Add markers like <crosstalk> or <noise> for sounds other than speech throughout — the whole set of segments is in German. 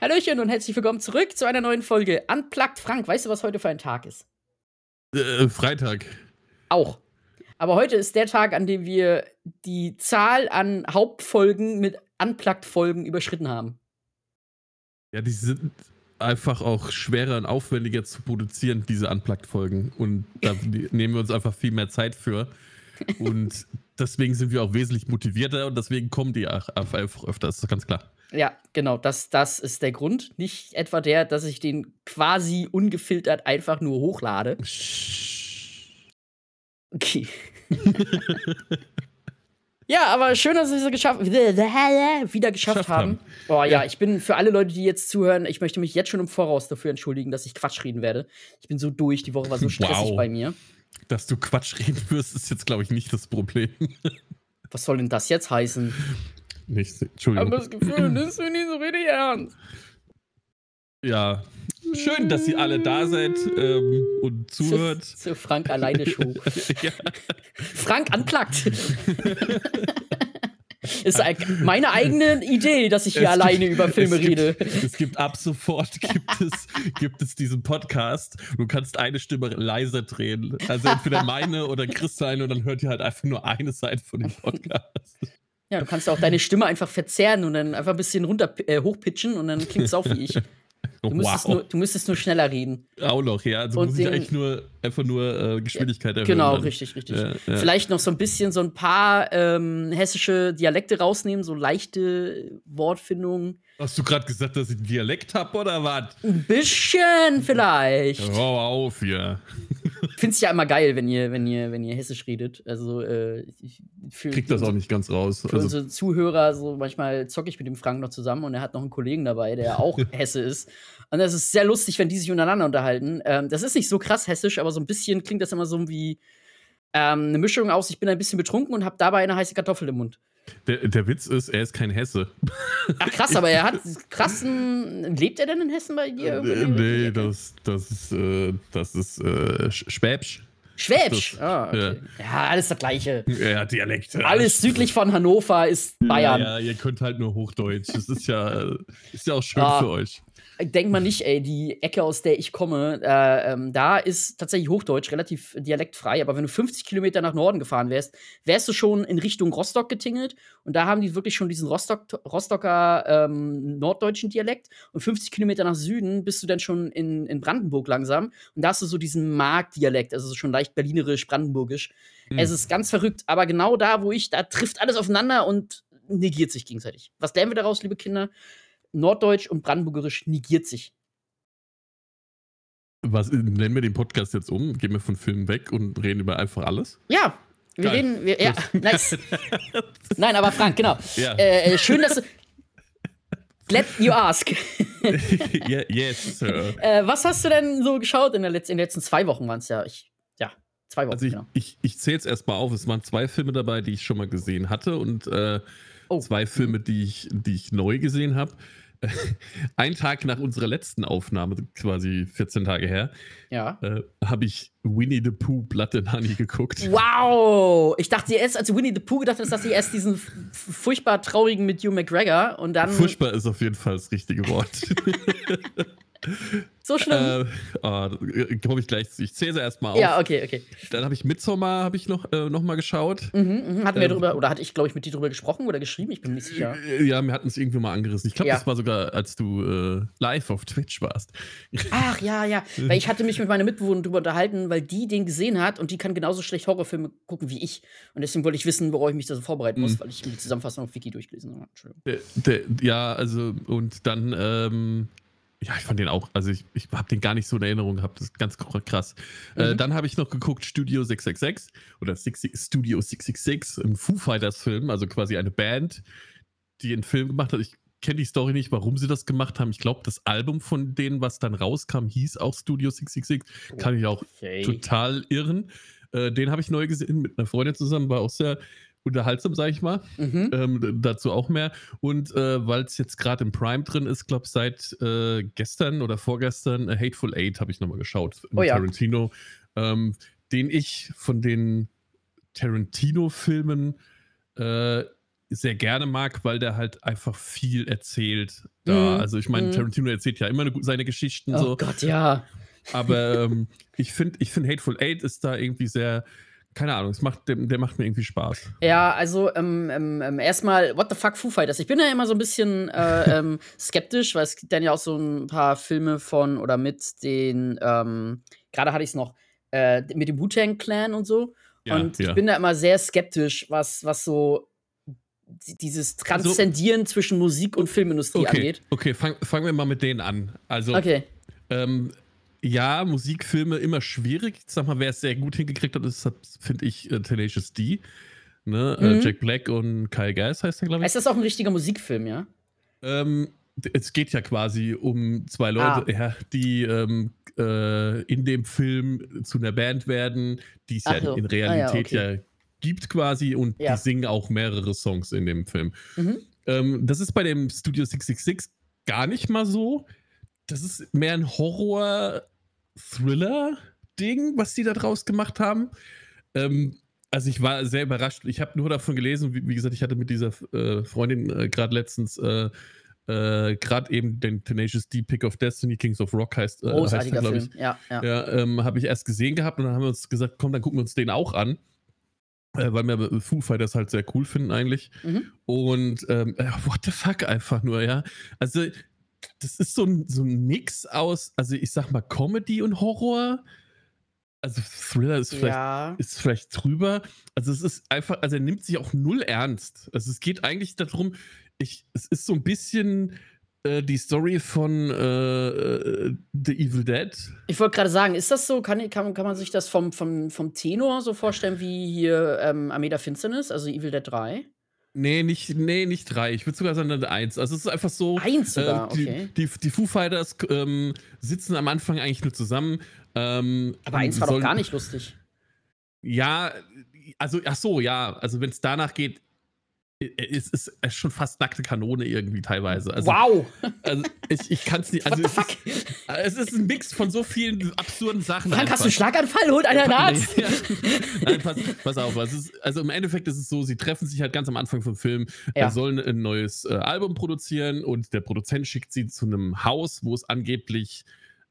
Hallöchen und herzlich willkommen zurück zu einer neuen Folge Unplugged Frank. Weißt du, was heute für ein Tag ist? Äh, Freitag. Auch. Aber heute ist der Tag, an dem wir die Zahl an Hauptfolgen mit Unplugged-Folgen überschritten haben. Ja, die sind einfach auch schwerer und aufwendiger zu produzieren, diese Unplugged-Folgen. Und da <laughs> nehmen wir uns einfach viel mehr Zeit für. Und <laughs> deswegen sind wir auch wesentlich motivierter und deswegen kommen die auch einfach öfter, das ist ganz klar. Ja, genau, das, das ist der Grund. Nicht etwa der, dass ich den quasi ungefiltert einfach nur hochlade. Okay. <laughs> ja, aber schön, dass wir es geschafft <laughs> wieder geschafft haben. Oh ja, ja, ich bin für alle Leute, die jetzt zuhören, ich möchte mich jetzt schon im Voraus dafür entschuldigen, dass ich Quatsch reden werde. Ich bin so durch, die Woche war so stressig wow. bei mir. Dass du Quatsch reden wirst, ist jetzt, glaube ich, nicht das Problem. Was soll denn das jetzt heißen? Nichts, Entschuldigung. Aber das Gefühl, nimmst du nicht so richtig ernst. Ja, schön, dass ihr alle da seid ähm, und zuhört. Zu, zu Frank alleine Show. <laughs> ja. Frank unplugged. <laughs> ist meine eigene Idee, dass ich hier es alleine gibt, über Filme es rede. Gibt, es gibt ab sofort <laughs> gibt es, gibt es diesen Podcast. Du kannst eine Stimme leiser drehen. Also entweder meine oder Chris sein und dann hört ihr halt einfach nur eine Seite von dem Podcast. Ja, du kannst auch deine Stimme einfach verzerren und dann einfach ein bisschen runter äh, hochpitchen und dann klingt es auch wie ich. Du <laughs> müsstest, wow. nur, du müsstest nur schneller reden. Auch noch, ja. Also und muss ich eigentlich nur einfach nur äh, Geschwindigkeit erhöhen. Genau, dann. richtig, richtig. Ja, ja. Vielleicht noch so ein bisschen so ein paar ähm, hessische Dialekte rausnehmen, so leichte Wortfindungen. Hast du gerade gesagt, dass ich einen Dialekt habe oder was? Ein bisschen vielleicht. Hau auf, ja. Ich finde es ja immer geil, wenn ihr, wenn ihr, wenn ihr Hessisch redet. Also äh, ich krieg das auch nicht ganz raus. Für also. unsere Zuhörer, so manchmal zocke ich mit dem Frank noch zusammen und er hat noch einen Kollegen dabei, der <laughs> auch Hesse ist. Und das ist sehr lustig, wenn die sich untereinander unterhalten. Ähm, das ist nicht so krass hessisch, aber so ein bisschen klingt das immer so wie ähm, eine Mischung aus, ich bin ein bisschen betrunken und habe dabei eine heiße Kartoffel im Mund. Der, der Witz ist, er ist kein Hesse. Ach krass, aber er hat krassen. Lebt er denn in Hessen bei dir? Äh, nee, das, das ist, äh, das ist äh, Schwäbsch. Schwäbsch? Ah, okay. ja. ja. alles das Gleiche. Ja, Dialekte. Alles südlich von Hannover ist Bayern. Ja, ja, ihr könnt halt nur Hochdeutsch. Das ist ja, ist ja auch schön ah, für euch denk mal nicht, ey, die Ecke, aus der ich komme, äh, ähm, da ist tatsächlich Hochdeutsch relativ dialektfrei. Aber wenn du 50 Kilometer nach Norden gefahren wärst, wärst du schon in Richtung Rostock getingelt. Und da haben die wirklich schon diesen Rostock, Rostocker ähm, norddeutschen Dialekt. Und 50 Kilometer nach Süden bist du dann schon in, in Brandenburg langsam. Und da hast du so diesen Markdialekt, also schon leicht berlinerisch, brandenburgisch. Mhm. Es ist ganz verrückt. Aber genau da, wo ich, da trifft alles aufeinander und negiert sich gegenseitig. Was lernen wir daraus, liebe Kinder? Norddeutsch und Brandenburgerisch negiert sich. Was nennen wir den Podcast jetzt um? Gehen wir von Filmen weg und reden über einfach alles? Ja, wir Geil. reden. Wir, ja, <laughs> nice. <laughs> Nein, aber Frank, genau. Ja. Äh, äh schön, dass du. <laughs> Glad you ask. yeah, yes, sir. Äh, was hast du denn so geschaut in, der Letz in den letzten zwei Wochen waren es ja? Ich, ja, zwei Wochen. Also ich, genau. ich, ich zähle es erstmal auf. Es waren zwei Filme dabei, die ich schon mal gesehen hatte und äh, oh. zwei Filme, die ich, die ich neu gesehen habe. <laughs> ein Tag nach unserer letzten Aufnahme, quasi 14 Tage her, ja. äh, habe ich Winnie the Pooh Blood and Honey geguckt. Wow! Ich dachte erst, als Winnie the Pooh gedacht hast, dass sie erst diesen furchtbar traurigen mit Hugh McGregor und dann. Furchtbar ist auf jeden Fall das richtige Wort. <laughs> <laughs> So schlimm. Äh, oh, Komme ich gleich. Ich zähle sie erstmal auf. Ja, okay, okay. Dann habe ich Midsommar habe ich noch, äh, noch mal geschaut. Mhm, mh. Hatten wir ähm, drüber, oder hatte ich, glaube ich, mit dir drüber gesprochen oder geschrieben? Ich bin mir nicht sicher. Äh, ja, wir hatten es irgendwie mal angerissen. Ich glaube, ja. das war sogar, als du äh, live auf Twitch warst. Ach ja, ja. weil ich hatte mich mit meiner Mitbewohnerin drüber unterhalten, weil die den gesehen hat und die kann genauso schlecht Horrorfilme gucken wie ich. Und deswegen wollte ich wissen, worauf ich mich da so vorbereiten muss, mhm. weil ich die Zusammenfassung auf Wiki durchgelesen habe. Der, der, ja, also und dann ähm, ja, ich fand den auch, also ich, ich habe den gar nicht so in Erinnerung gehabt, das ist ganz krass. Äh, mhm. Äh, dann habe ich noch geguckt Studio 666 oder 60, Studio 666, ein Foo Fighters Film, also quasi eine Band, die einen Film gemacht hat. Ich kenne die Story nicht, warum sie das gemacht haben. Ich glaube, das Album von denen, was dann rauskam, hieß auch Studio 666. Kann ich auch okay. total irren. Äh, den habe ich neu gesehen mit einer Freundin zusammen, war auch sehr unterhaltsam, sage ich mal. Mhm. Ähm, dazu auch mehr. Und äh, weil es jetzt gerade im Prime drin ist, glaube ich, seit äh, gestern oder vorgestern, äh, Hateful Eight habe ich nochmal geschaut. Oh, ja. Tarantino. Ähm, den ich von den Tarantino-Filmen äh, sehr gerne mag, weil der halt einfach viel erzählt. Da. Mhm. Also ich meine, Mhm. Tarantino erzählt ja immer eine, seine Geschichten Oh so. Gott, ja. Aber ähm, ich finde, ich find Hateful Eight ist da irgendwie sehr, keine Ahnung, es macht, der, der macht mir irgendwie Spaß. Ja, also ähm, ähm, ähm, erstmal, what the fuck, Foo Fighters? Ich bin ja immer so ein bisschen äh, ähm, <laughs> skeptisch, weil es gibt dann ja auch so ein paar Filme von oder mit den, ähm, gerade hatte ich es noch, äh, mit dem Wu-Tang Clan und so. Ja, und ich ja. bin da immer sehr skeptisch, was, was so di- dieses Transzendieren zwischen Musik und Filmindustrie Okay, angeht. okay fang, fangen wir mal mit denen an. Also, Okay. ähm, ja, Musikfilme immer schwierig. Ich sag mal, wer es sehr gut hingekriegt hat, ist, finde ich, äh, Tenacious D. Ne? Äh, Mhm. Jack Black und Kyle Gass heißt der, glaube ich. Ist das auch ein richtiger Musikfilm, ja? Ähm, es geht ja quasi um zwei Leute, Ah. ja, die ähm, äh, in dem Film zu einer Band werden, die es ja so. in Ah ja, Realität okay. ja gibt quasi und Ja. die singen auch mehrere Songs in dem Film. Mhm. Ähm, das ist bei dem Studio 666 gar nicht mal so. Das ist mehr ein Horror-Thriller-Ding, was die da draus gemacht haben. Ähm, also ich war sehr überrascht. Ich habe nur davon gelesen, wie, wie gesagt, ich hatte mit dieser äh, Freundin äh, gerade letztens äh, äh, gerade eben den Tenacious D Pick of Destiny, Kings of Rock heißt, äh, heißt Großartiger der, glaub Film. Ja, ja. ja, ähm, habe ich erst gesehen gehabt und dann haben wir uns gesagt, komm, dann gucken wir uns den auch an. Äh, weil wir Foo Fighters halt sehr cool finden eigentlich. Mhm. Und ähm, äh, what the fuck einfach nur, ja. Also, das ist so ein, so ein Mix aus, also ich sag mal, Comedy und Horror. Also Thriller ist vielleicht, Ja. ist vielleicht drüber. Also es ist einfach, also er nimmt sich auch null ernst. Also es geht eigentlich darum, ich, es ist so ein bisschen äh, die Story von äh, äh, The Evil Dead. Ich wollte gerade sagen, ist das so? Kann, kann, kann man sich das vom, vom, vom Tenor so vorstellen wie hier ähm, Armee der Finsternis, also Evil Dead 3? Nee, nicht, nee, nicht drei. Ich würde sogar sagen eine eins. Also es ist einfach so. Eins sogar, äh, die, okay. die, die Foo Fighters ähm, sitzen am Anfang eigentlich nur zusammen. Ähm, Aber eins war doch sollen- gar nicht lustig. Ja, also, ach so, ja. Also wenn es danach geht, ist es ist schon fast nackte Kanone irgendwie teilweise. Also, wow! also ich, ich kann es nicht. Also es, ist, es ist ein Mix von so vielen absurden Sachen. Frank, hast du einen einfach. Schlaganfall? Holt einer einen Arzt! <laughs> Ja. Nein, pass, pass auf, ist, also im Endeffekt ist es so, sie treffen sich halt ganz am Anfang vom Film, Ja. äh, sollen ein neues äh, Album produzieren und der Produzent schickt sie zu einem Haus, wo es angeblich,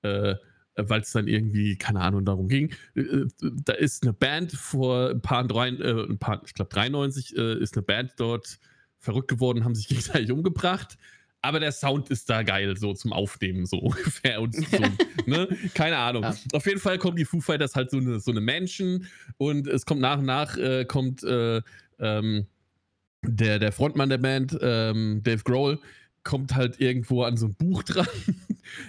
äh, weil es dann irgendwie, keine Ahnung, darum ging, äh, da ist eine Band vor ein paar, drei, äh, ein paar ich glaube 93, äh, ist eine Band dort verrückt geworden, haben sich gegenseitig umgebracht. Aber der Sound ist da geil, so zum Aufnehmen, so <laughs> ungefähr. Und so, ne? <laughs> Keine Ahnung. Ja. Auf jeden Fall kommen die Foo Fighters halt so eine, so eine Menschen und es kommt nach und nach, äh, kommt äh, ähm, der, der Frontmann der Band, ähm, Dave Grohl, kommt halt irgendwo an so ein Buch <laughs> dran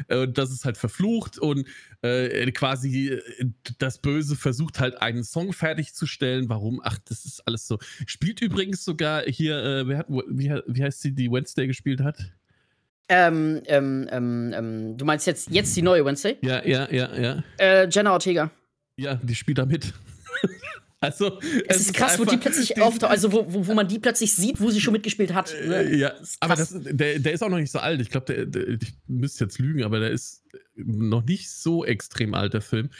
und das ist halt verflucht und äh, quasi äh, das Böse versucht halt einen Song fertigzustellen. Warum? Ach, das ist alles so. Spielt übrigens sogar hier, äh, wer hat, wie, wie heißt sie, die Wednesday gespielt hat? Ähm, ähm, ähm, ähm, du meinst jetzt, jetzt die neue Wednesday? Ja, ja, ja, ja. Äh, Jenna Ortega. Ja, die spielt da mit. <laughs> also, Es, ist krass, wo die plötzlich auftaucht, also wo, wo, wo man die plötzlich sieht, wo sie schon mitgespielt hat. Äh, ja, aber das, der, der ist auch noch nicht so alt. Ich glaube, der, der, ich müsste jetzt lügen, aber der ist noch nicht so extrem alt, der Film.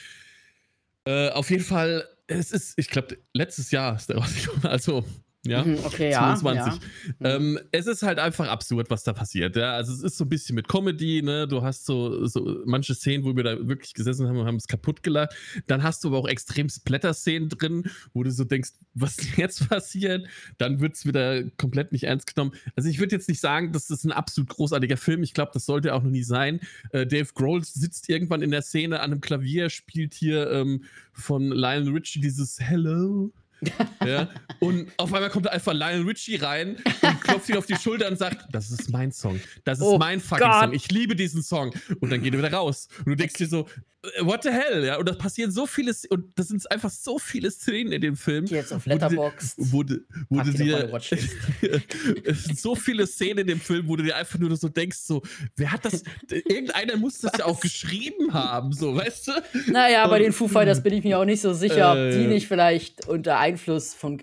Äh, auf jeden Fall, es ist, ich glaube, letztes Jahr ist der <laughs> rausgekommen. Also, ja. Mhm, okay, ja. 22. ja. Ähm, es ist halt einfach absurd, was da passiert. Ja? Also es ist so ein bisschen mit Comedy, ne? Du hast so, so manche Szenen, wo wir da wirklich gesessen haben und haben es kaputt gelacht. Dann hast du aber auch extrem Splatter-Szenen drin, wo du so denkst, was ist jetzt passiert? Dann wird es wieder komplett nicht ernst genommen. Also ich würde jetzt nicht sagen, das ein absolut großartiger Film. Ich glaube, das sollte auch noch nie sein. Äh, Dave Grohl sitzt irgendwann in der Szene an einem Klavier, spielt hier ähm, von Lionel Richie dieses Hello. Ja, und auf einmal kommt einfach Lionel Richie rein und klopft ihn auf die Schulter und sagt, das ist mein Song. Das ist Oh mein fucking Gott. Song. Ich liebe diesen Song. Und dann geht er wieder raus. Und du denkst dir so, äh, what the hell? Ja, und das passieren so viele, und das sind einfach so viele Szenen in dem Film. Geh jetzt auf Letterboxd. Mal <laughs> in dir. so viele Szenen in dem Film, wo du dir einfach nur so denkst, so, wer hat das? Irgendeiner muss das ja auch Was? geschrieben haben, so, weißt du? Naja, bei den Foo Fighters bin ich mir auch nicht so sicher, ob Äh, die ja. nicht vielleicht unter Einfluss von.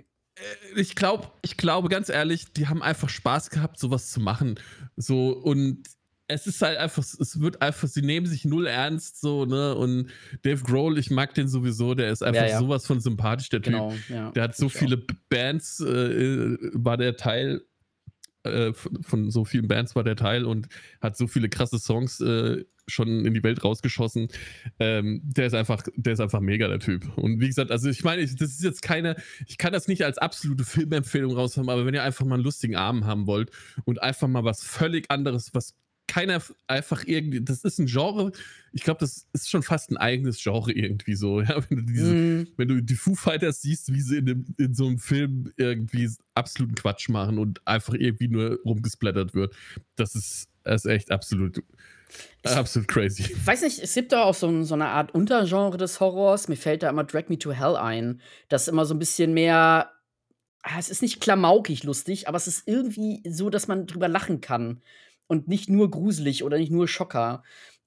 ich glaube, ich glaube ganz ehrlich, die haben einfach Spaß gehabt, sowas zu machen. So und es ist halt einfach, es wird einfach, sie nehmen sich null ernst, so, ne? Und Dave Grohl, ich mag den sowieso, der ist einfach ja, ja. sowas von sympathisch, der Typ. Genau, ja, der hat so viele auch. Bands, äh, war der Teil, äh, von so vielen Bands war der Teil und hat so viele krasse Songs äh, schon in die Welt rausgeschossen. Ähm, der ist einfach, der ist einfach mega, der Typ. Und wie gesagt, also ich meine, das ist jetzt keine, ich kann das nicht als absolute Filmempfehlung raushaben, aber wenn ihr einfach mal einen lustigen Abend haben wollt und einfach mal was völlig anderes, was keiner einfach irgendwie, das ist ein Genre, ich glaube, das ist schon fast ein eigenes Genre irgendwie so, <laughs> ja, wenn du diese, mm. wenn du die Foo Fighters siehst, wie sie in, dem, in so einem Film irgendwie absoluten Quatsch machen und einfach irgendwie nur rumgesplattert wird, das ist, das ist echt absolut, absolut crazy. Ich weiß nicht, es gibt da auch so, so eine Art Untergenre des Horrors, mir fällt da immer Drag Me to Hell ein, das immer so ein bisschen mehr ah, es ist nicht klamaukig lustig, aber es ist irgendwie so, dass man drüber lachen kann und nicht nur gruselig oder nicht nur Schocker.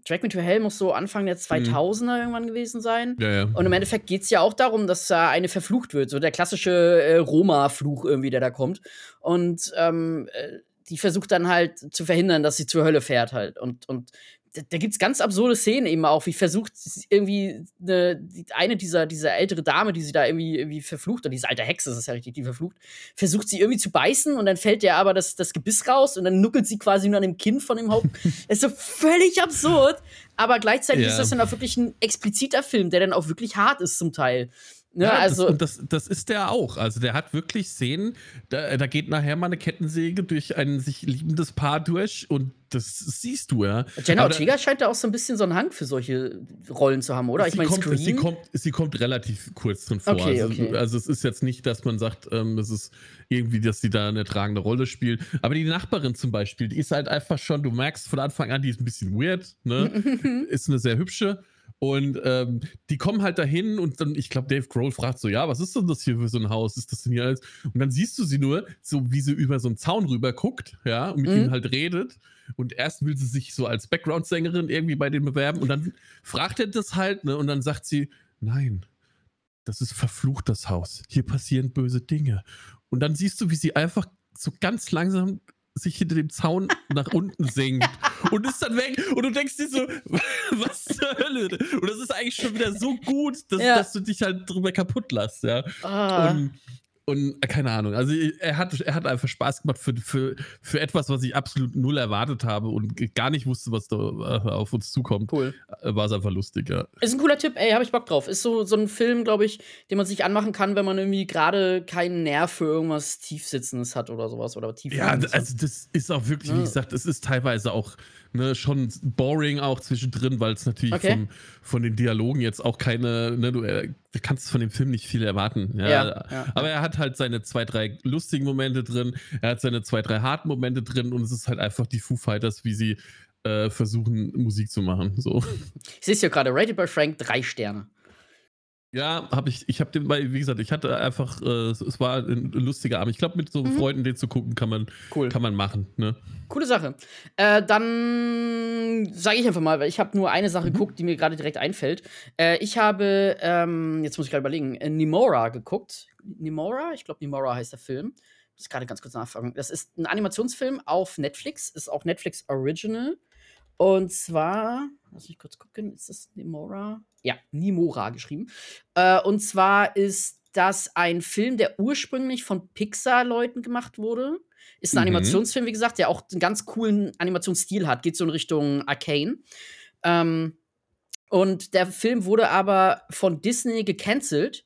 Drag Me to Hell muss so Anfang der 2000er mhm. irgendwann gewesen sein. Ja, ja. Und im Endeffekt geht es ja auch darum, dass da eine verflucht wird. So der klassische äh, Roma-Fluch irgendwie, der da kommt. Und ähm, äh, die versucht dann halt zu verhindern, dass sie zur Hölle fährt halt. Und, und da, da gibt es ganz absurde Szenen eben auch, wie versucht irgendwie eine, eine dieser, dieser ältere Dame, die sie da irgendwie, irgendwie verflucht, oder diese alte Hexe ist es ja richtig, die verflucht, versucht sie irgendwie zu beißen und dann fällt der aber das, das Gebiss raus und dann nuckelt sie quasi nur an dem Kinn von dem Haupt. <laughs> ist so völlig absurd, aber gleichzeitig ja. ist das dann auch wirklich ein expliziter Film, der dann auch wirklich hart ist zum Teil. Ja, also das, das, das, ist der auch. Also der hat wirklich Szenen, da, da, geht nachher mal eine Kettensäge durch ein sich liebendes Paar durch und das siehst du ja. Jenna Ortega scheint da auch so ein bisschen so einen Hang für solche Rollen zu haben, oder? Ich meine, sie kommt, sie kommt relativ kurz drin vor. Okay, also, okay. also, es ist jetzt nicht, dass man sagt, ähm, es ist irgendwie, dass sie da eine tragende Rolle spielt. Aber die Nachbarin zum Beispiel, die ist halt einfach schon, du merkst von Anfang an, die ist ein bisschen weird, ne? <laughs> ist eine sehr hübsche und ähm, die kommen halt dahin und dann, ich glaube, Dave Grohl fragt so, ja, was ist denn das hier für so ein Haus? Ist das denn hier alles? Und dann siehst du sie nur, so wie sie über so einen Zaun rüber guckt, ja, und mit mhm. ihm halt redet. Und erst will sie sich so als Background-Sängerin irgendwie bei denen bewerben und dann fragt er das halt, ne? Und dann sagt sie, nein, das ist verflucht, das Haus. Hier passieren böse Dinge. Und dann siehst du, wie sie einfach so ganz langsam sich hinter dem Zaun nach unten senkt <laughs> und ist dann weg. Und du denkst dir so, <laughs> was zur Hölle? Und das ist eigentlich schon wieder so gut, dass, ja. dass du dich halt drüber kaputt lässt, ja. Ah. Und und äh, keine Ahnung, also er hat, er hat einfach Spaß gemacht für, für, für etwas, was ich absolut null erwartet habe und gar nicht wusste, was da äh, auf uns zukommt. Cool. Äh, war es einfach lustig, ja. Ist ein cooler Tipp, ey, hab ich Bock drauf. Ist so, so ein Film, glaube ich, den man sich anmachen kann, wenn man irgendwie gerade keinen Nerv für irgendwas Tiefsitzendes hat oder sowas. Oder tief ja, also das ist auch wirklich, ja. wie gesagt, es ist teilweise auch ne, schon boring auch zwischendrin, weil es natürlich okay. vom, von den Dialogen jetzt auch keine, ne, du, äh, du kannst von dem Film nicht viel erwarten. Ja, ja, Aber er hat halt seine zwei, drei lustigen Momente drin, er hat seine zwei, drei harten Momente drin und es ist halt einfach die Foo Fighters, wie sie äh, versuchen, Musik zu machen. So. Ich sehe es ja gerade, Rated by Frank, drei Sterne. Ja, habe ich. Ich habe den, weil, wie gesagt, ich hatte einfach, äh, es war ein lustiger Abend. Ich glaube, mit so mhm. Freunden den zu gucken, kann man, cool. kann man machen. Ne? Coole Sache. Äh, dann sage ich einfach mal, weil ich habe nur eine Sache mhm. geguckt, die mir gerade direkt einfällt. Äh, ich habe, ähm, jetzt muss ich gerade überlegen, Nimora geguckt. Nimora? Ich glaube, Nimora heißt der Film. Ich muss gerade ganz kurz nachfragen. Das ist ein Animationsfilm auf Netflix, ist auch Netflix Original. Und zwar, lass mich kurz gucken, ist das Nimora? Ja, Nimora geschrieben. Äh, und zwar ist das ein Film, der ursprünglich von Pixar-Leuten gemacht wurde. Ist ein mhm. Animationsfilm, wie gesagt, der auch einen ganz coolen Animationsstil hat. Geht so in Richtung Arcane. Ähm, und der Film wurde aber von Disney gecancelt.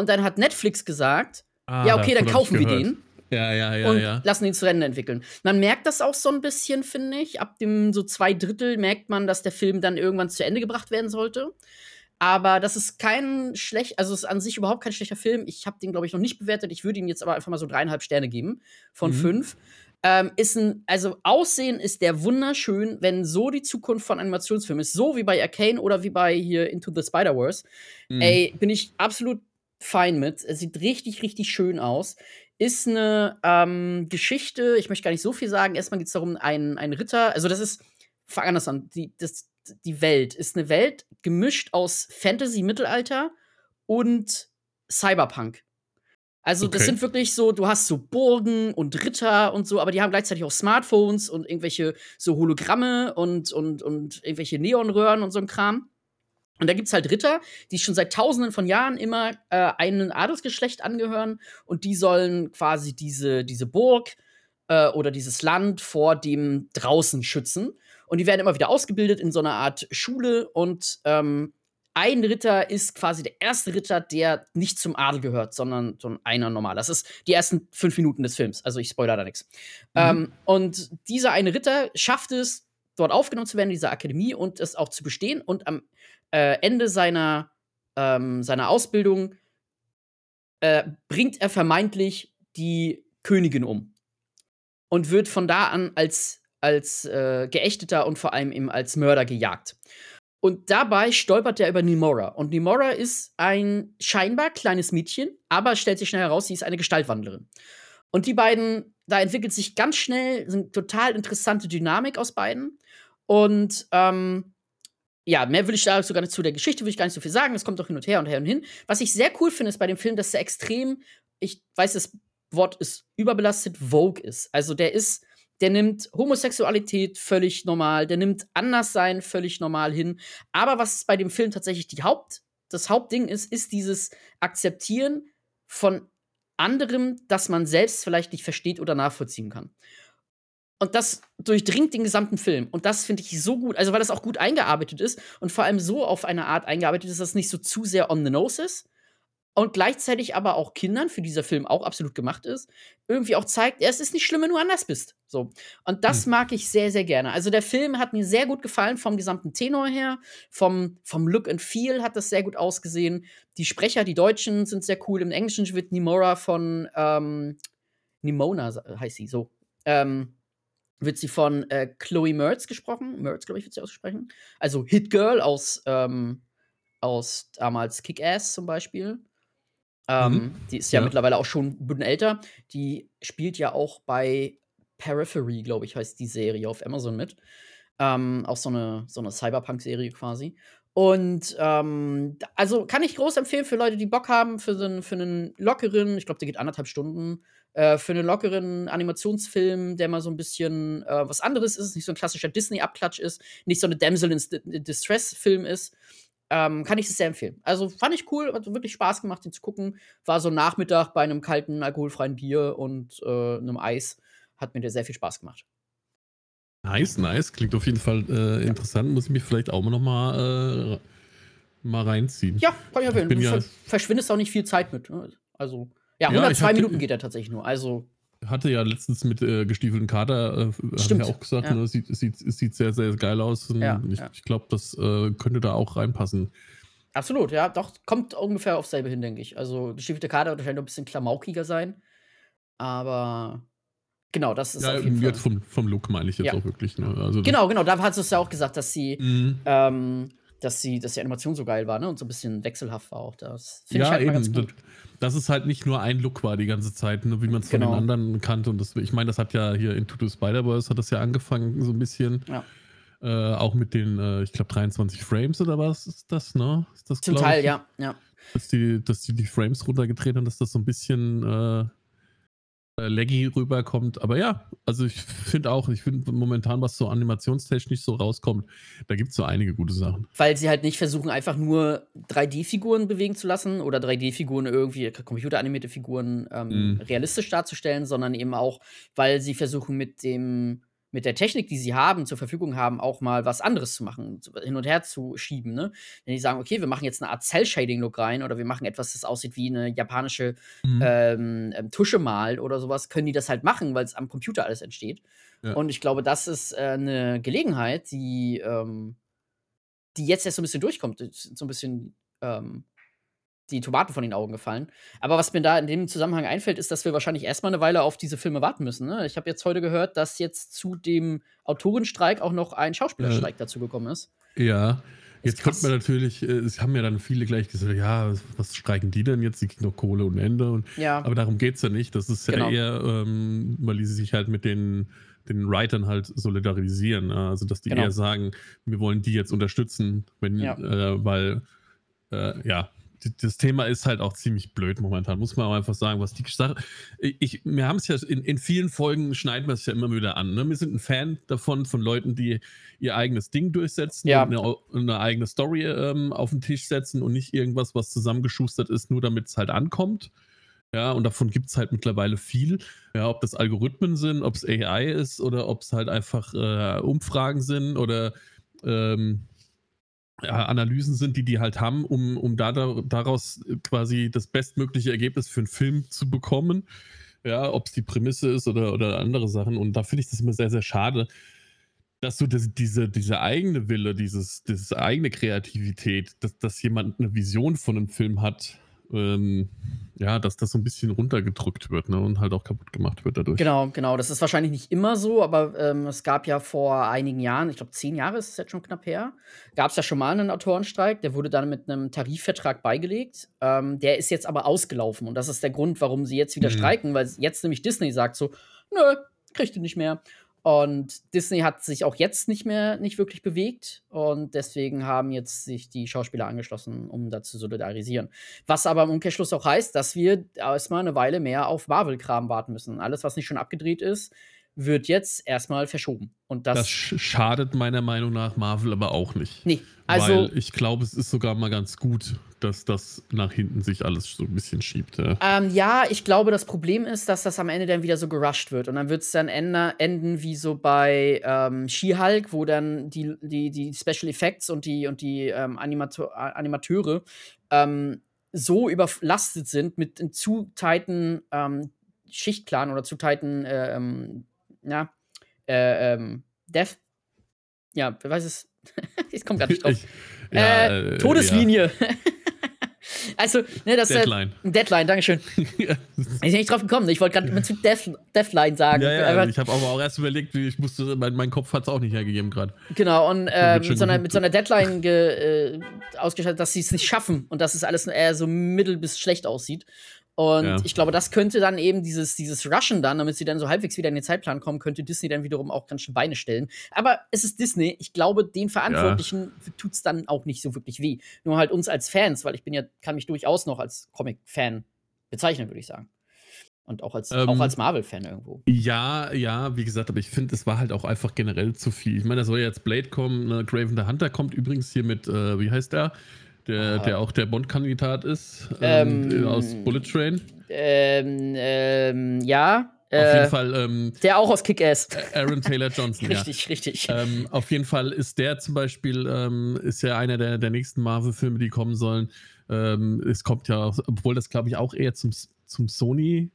Und dann hat Netflix gesagt: ah, Ja, okay, dann kaufen wir den. Ja, ja, ja, und ja. lassen ihn zu Rennen entwickeln. Man merkt das auch so ein bisschen, finde ich. Ab dem so zwei Drittel merkt man, dass der Film dann irgendwann zu Ende gebracht werden sollte. Aber das ist kein schlecht, also ist an sich überhaupt kein schlechter Film. Ich habe den, glaube ich, noch nicht bewertet. Ich würde ihm jetzt aber einfach mal so dreieinhalb Sterne geben von mhm. fünf. Ähm, ist ein, also Aussehen ist der wunderschön, wenn so die Zukunft von Animationsfilmen ist, so wie bei Arcane oder wie bei hier Into the Spider-Verse. Mhm. Ey, bin ich absolut fein mit. Es sieht richtig, richtig schön aus ist eine ähm, Geschichte, ich möchte gar nicht so viel sagen. Erstmal geht es darum, ein, ein Ritter, also das ist, fang anders an, die, das, die Welt ist eine Welt gemischt aus Fantasy, Mittelalter und Cyberpunk. Also, das Okay. sind wirklich so du hast so Burgen und Ritter und so, aber die haben gleichzeitig auch Smartphones und irgendwelche so Hologramme und und und irgendwelche Neonröhren und so 'n Kram. Und da gibt's halt Ritter, die schon seit Tausenden von Jahren immer, äh, einem Adelsgeschlecht angehören und die sollen quasi diese diese Burg, äh, oder dieses Land vor dem Draußen schützen. Und die werden immer wieder ausgebildet in so 'ner Art Schule und, ähm, ein Ritter ist quasi der erste Ritter, der nicht zum Adel gehört, sondern so einer normal. Das ist die ersten 5 Minuten des Films, also ich spoilere da nix. Mhm. Ähm, und dieser eine Ritter schafft es, dort aufgenommen zu werden in dieser Akademie und es auch zu bestehen und am, äh, Ende seiner ähm, seiner Ausbildung äh, bringt er vermeintlich die Königin um und wird von da an als als, äh, Geächteter und vor allem eben als Mörder gejagt. Und dabei stolpert er über Nimora. Und Nimora ist ein scheinbar kleines Mädchen, aber stellt sich schnell heraus, sie ist eine Gestaltwandlerin. Und die beiden da entwickelt sich ganz schnell 'n total interessante Dynamik aus beiden. Und, ähm, ja, mehr will ich da sogar zu der Geschichte will ich gar nicht so viel sagen. Es kommt doch hin und her und her und hin. Was ich sehr cool finde, ist bei dem Film, dass er extrem ich weiß, das Wort ist überbelastet, vogue ist. Also, der ist der nimmt Homosexualität völlig normal, der nimmt Anderssein völlig normal hin. Aber was bei dem Film tatsächlich die Haupt das Hauptding ist, ist dieses Akzeptieren von anderem, das man selbst vielleicht nicht versteht oder nachvollziehen kann. Und das durchdringt den gesamten Film. Und das finde ich so gut. Also, weil das auch gut eingearbeitet ist und vor allem so auf eine Art eingearbeitet ist, dass es nicht so zu sehr on the nose ist und gleichzeitig aber auch Kindern, für die dieser Film auch absolut gemacht ist, irgendwie auch zeigt: „Ja, es ist nicht schlimm, wenn du anders bist“, so. Und das Mhm. mag ich sehr, sehr gerne. Also, der Film hat mir sehr gut gefallen vom gesamten Tenor her, vom vom Look and Feel hat das sehr gut ausgesehen. Die Sprecher, die Deutschen sind sehr cool. Im Englischen wird Nimora von, ähm Nimona heißt sie, so. Ähm, wird sie von, äh, Chloe Moretz gesprochen. Moretz, glaube ich, wird sie aussprechen. Also, Hit Girl aus, ähm aus damals Kick-Ass zum Beispiel. Ähm, Mhm. die ist ja Ja. mittlerweile auch schon 'n bisschen älter. Die spielt ja auch bei Periphery, glaube ich, heißt die Serie auf Amazon mit. Ähm, auch so 'ne so 'ne Cyberpunk-Serie quasi. Und, ähm, also, kann ich groß empfehlen für Leute, die Bock haben für so 'n für 'nen lockeren ich glaube, der geht 1 1/2 Stunden, äh, für 'nen lockeren Animationsfilm, der mal so 'n bisschen, äh, was anderes ist, nicht so 'n klassischer Disney-Abklatsch ist, nicht so 'ne Damsel in in Distress-Film ist, ähm, kann ich das sehr empfehlen. Also, fand ich cool, hat wirklich Spaß gemacht, den zu gucken. War so Nachmittag bei 'nem kalten alkoholfreien Bier und, äh, 'nem Eis. Hat mir der sehr viel Spaß gemacht. Nice, nice. Klingt auf jeden Fall, äh, Ja. interessant. Muss ich mir vielleicht auch noch mal, äh, mal reinziehen. Ja, kann ich bin Du ja ver verschwindest auch nicht viel Zeit mit, ne? Also, ja, Ja, ich 102 hatte Minuten geht er tatsächlich nur. Also hatte ja letztens mit, äh, Gestiefelten Kater, äh, Stimmt, wir auch gesagt, ja. ne, sieht sieht sieht sehr, sehr geil aus Ja, ich ja. ich glaube, das, äh, könnte da auch reinpassen. Absolut, ja, doch, kommt ungefähr aufs selbe hin, denke ich. Also, Gestiefelte Kater wird wahrscheinlich noch 'n bisschen klamaukiger sein, aber genau, das ist Ja, auf jeden Fall jetzt vom vom Look meine ich jetzt Ja. auch wirklich, ne? Also, Genau, genau, da hast du's ja auch gesagt, dass sie Mhm. ähm, dass sie dass die Animation so geil war, ne, und so 'n bisschen wechselhaft war auch. Das finde ich Ja, halt mal ganz eben. gut. Dass es halt nicht nur ein Look war die ganze Zeit, ne, wie man's von Genau. den anderen kannte und das ich meine, das hat ja hier Into the Spider-Verse hat das ja angefangen so 'n bisschen. Ja. Äh, auch mit den, äh, ich glaube 23 Frames oder was ist das, ne? Ist das, Zum Teil, ich? ja, ja. Dass die dass die die Frames runtergedreht haben, dass das so 'n bisschen, äh, äh, laggy rüberkommt. Aber ja, also, ich finde auch ich finde momentan, was so animationstechnisch so rauskommt, da gibt's so einige gute Sachen. Weil sie halt nicht versuchen, einfach nur 3D-Figuren bewegen zu lassen oder 3D-Figuren irgendwie computeranimierte Figuren, ähm, Mhm. realistisch darzustellen, sondern eben auch, weil sie versuchen, mit dem mit der Technik, die sie haben zur Verfügung haben, auch mal was anderes zu machen, hin und her zu schieben, ne? Wenn die sagen: „Okay, wir machen jetzt 'ne Art Cell-Shading-Look rein oder wir machen etwas, das aussieht wie 'ne japanische, Mhm. ähm, ähm, Tuschemal oder so was“, können die das halt machen, weil's am Computer alles entsteht. Ja. Und ich glaube, das ist, äh, 'ne Gelegenheit, die, ähm die jetzt erst so 'n bisschen durchkommt. So 'n bisschen, ähm, die Tomaten von den Augen gefallen. Aber was mir da in dem Zusammenhang einfällt, ist, dass wir wahrscheinlich erst mal 'ne Weile auf diese Filme warten müssen, ne? Ich habe jetzt heute gehört, dass jetzt zu dem Autorenstreik auch noch ein Schauspielerstreik dazugekommen ist. Ja, Ist jetzt könnte krass. man natürlich äh, es haben ja dann viele gleich gesagt: „Ja, was streiken die denn jetzt? Die kriegen doch Kohle ohne Ende“ und Ja. aber darum geht's ja nicht. Das ist ja Genau. eher, ähm, weil die sich halt mit den den Writern halt solidarisieren, ne? Also, dass die Genau. eher sagen: „Wir wollen die jetzt unterstützen“, wenn Ja. äh, weil, äh, ja, das Thema ist halt auch ziemlich blöd momentan, muss man auch einfach sagen, was die Sache. Ich, wir haben es ja in, in vielen Folgen schneiden wir es ja immer wieder an. Ne? Wir sind ein Fan davon, von Leuten, die ihr eigenes Ding durchsetzen Ja. und eine, eine eigene Story ähm, auf den Tisch setzen und nicht irgendwas, was zusammengeschustert ist, nur damit es halt ankommt. Ja, und davon gibt es halt mittlerweile viel. Ja, ob das Algorithmen sind, ob es AI ist oder ob es halt einfach äh, Umfragen sind oder ähm, Analysen sind, die die halt haben, um, um da, da, daraus quasi das bestmögliche Ergebnis für einen Film zu bekommen. Ja, ob es die Prämisse ist oder, oder andere Sachen. Und da finde ich das immer sehr, sehr schade, dass so das, diese, diese eigene Wille, dieses, diese eigene Kreativität, dass, dass jemand eine Vision von einem Film hat, ähm, ja, dass das so ein bisschen runtergedrückt wird ne, und halt auch kaputt gemacht wird dadurch. Genau, genau. Das ist wahrscheinlich nicht immer so, aber ähm, es gab ja vor einigen Jahren, ich glaube zehn Jahre ist es jetzt schon knapp her, gab es ja schon mal einen Autorenstreik, der wurde dann mit einem Tarifvertrag beigelegt. Ähm, der ist jetzt aber ausgelaufen und das ist der Grund, warum sie jetzt wieder Mhm. streiken, weil jetzt nämlich Disney sagt so, nö, kriegt ihr nicht mehr. Und Disney hat sich auch jetzt nicht mehr nicht wirklich bewegt und deswegen haben jetzt sich die Schauspieler angeschlossen, um da zu solidarisieren. Was aber im Umkehrschluss auch heißt, dass wir erstmal eine Weile mehr auf Marvel-Kram warten müssen. Alles, was nicht schon abgedreht ist, wird jetzt erstmal verschoben. Und das. Das sch schadet meiner Meinung nach Marvel aber auch nicht. nee, also. weil ich glaube, es ist sogar mal ganz gut, dass das nach hinten sich alles so ein bisschen schiebt. Ja. Ähm, ja, ich glaube, das Problem ist, dass das am Ende dann wieder so gerusht wird. Und dann wird es dann ende, enden wie so bei ähm, She-Hulk, wo dann die, die, die Special Effects und die, und die ähm, Animato Animateure ähm, so überlastet sind mit zu tighten ähm, Schichtplan oder zu tighten, äh, ähm, ja, äh, ähm, Death. Ja, wer weiß es? <laughs> ich komme gerade nicht drauf. Ich, ja, äh, äh, Todeslinie. <laughs> also, ne, das Ja. äh, Deadline. Deadline, Dankeschön. <laughs> ja, Ich bin nicht drauf gekommen. Ich wollte gerade zu Death, Deathline sagen. ja, Aber- ich habe aber auch erst überlegt, ich musste, mein, mein Kopf hat es auch nicht hergegeben gerade. genau, und äh, mit, so einer, mit so einer Deadline ge, äh, ausgestattet, dass sie es nicht schaffen und dass es alles eher so mittel bis schlecht aussieht. Und Ja. ich glaube, das könnte dann eben dieses, dieses Rushen dann, damit sie dann so halbwegs wieder in den Zeitplan kommen, könnte Disney dann wiederum auch ganz schön Beine stellen. Aber es ist Disney. Ich glaube, den Verantwortlichen tut es dann auch nicht so wirklich weh. Nur halt uns als Fans, weil ich bin ja, kann mich durchaus noch als Comic-Fan bezeichnen, würde ich sagen. Und auch als, Ähm, auch als Marvel-Fan irgendwo. Ja, ja, wie gesagt, aber ich finde, es war halt auch einfach generell zu viel. Ich meine, da soll ja jetzt Blade kommen, ne? Graven the Hunter kommt übrigens hier mit, äh, wie heißt der? Der, der auch der Bond-Kandidat ist, ähm, Ähm, aus Bullet Train. Ähm, ähm, ja. Auf Äh, jeden Fall ähm, Der auch aus Kick-Ass. Aaron Taylor Johnson, <laughs> ja. richtig, richtig. Ähm, auf jeden Fall ist der zum Beispiel, ist ja einer der, der nächsten Marvel-Filme, die kommen sollen. Es kommt ja, obwohl das glaube ich auch eher zum, zum Sony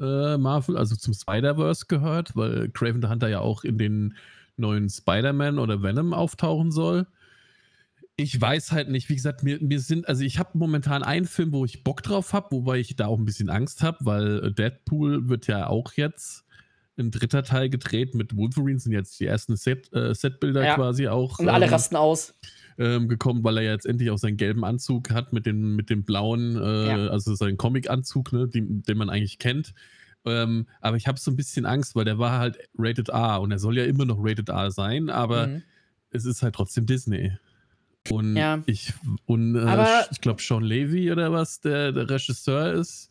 äh, Marvel, also zum Spider-Verse gehört, weil Craven the Hunter ja auch in den neuen Spider-Man oder Venom auftauchen soll. Ich weiß halt nicht, wie gesagt, mir, mir sind, also ich habe momentan einen Film, wo ich Bock drauf habe, wobei ich da auch ein bisschen Angst habe, weil Deadpool wird ja auch jetzt ein dritter Teil gedreht mit Wolverine, sind jetzt die ersten Set, äh, Setbilder Ja. quasi auch Und alle ähm, rasten aus. ähm, gekommen, weil er ja jetzt endlich auch seinen gelben Anzug hat mit dem, mit dem blauen, äh, Ja. also seinen Comic-Anzug, ne, den, den man eigentlich kennt. Ähm, aber ich habe so ein bisschen Angst, weil der war halt Rated R und er soll ja immer noch Rated R sein, aber Mhm. es ist halt trotzdem Disney. Und Ja. ich, und äh, ich glaube, Sean Levy oder was, der, der Regisseur ist.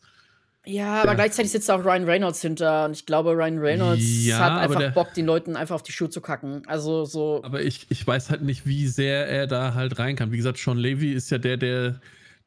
Ja, aber Ja. gleichzeitig sitzt auch Ryan Reynolds hinter und ich glaube, Ryan Reynolds Ja, hat einfach der- Bock, den Leuten einfach auf die Schuhe zu kacken. Also so. Aber ich, ich weiß halt nicht, wie sehr er da halt rein kann. Wie gesagt, Sean Levy ist ja der, der,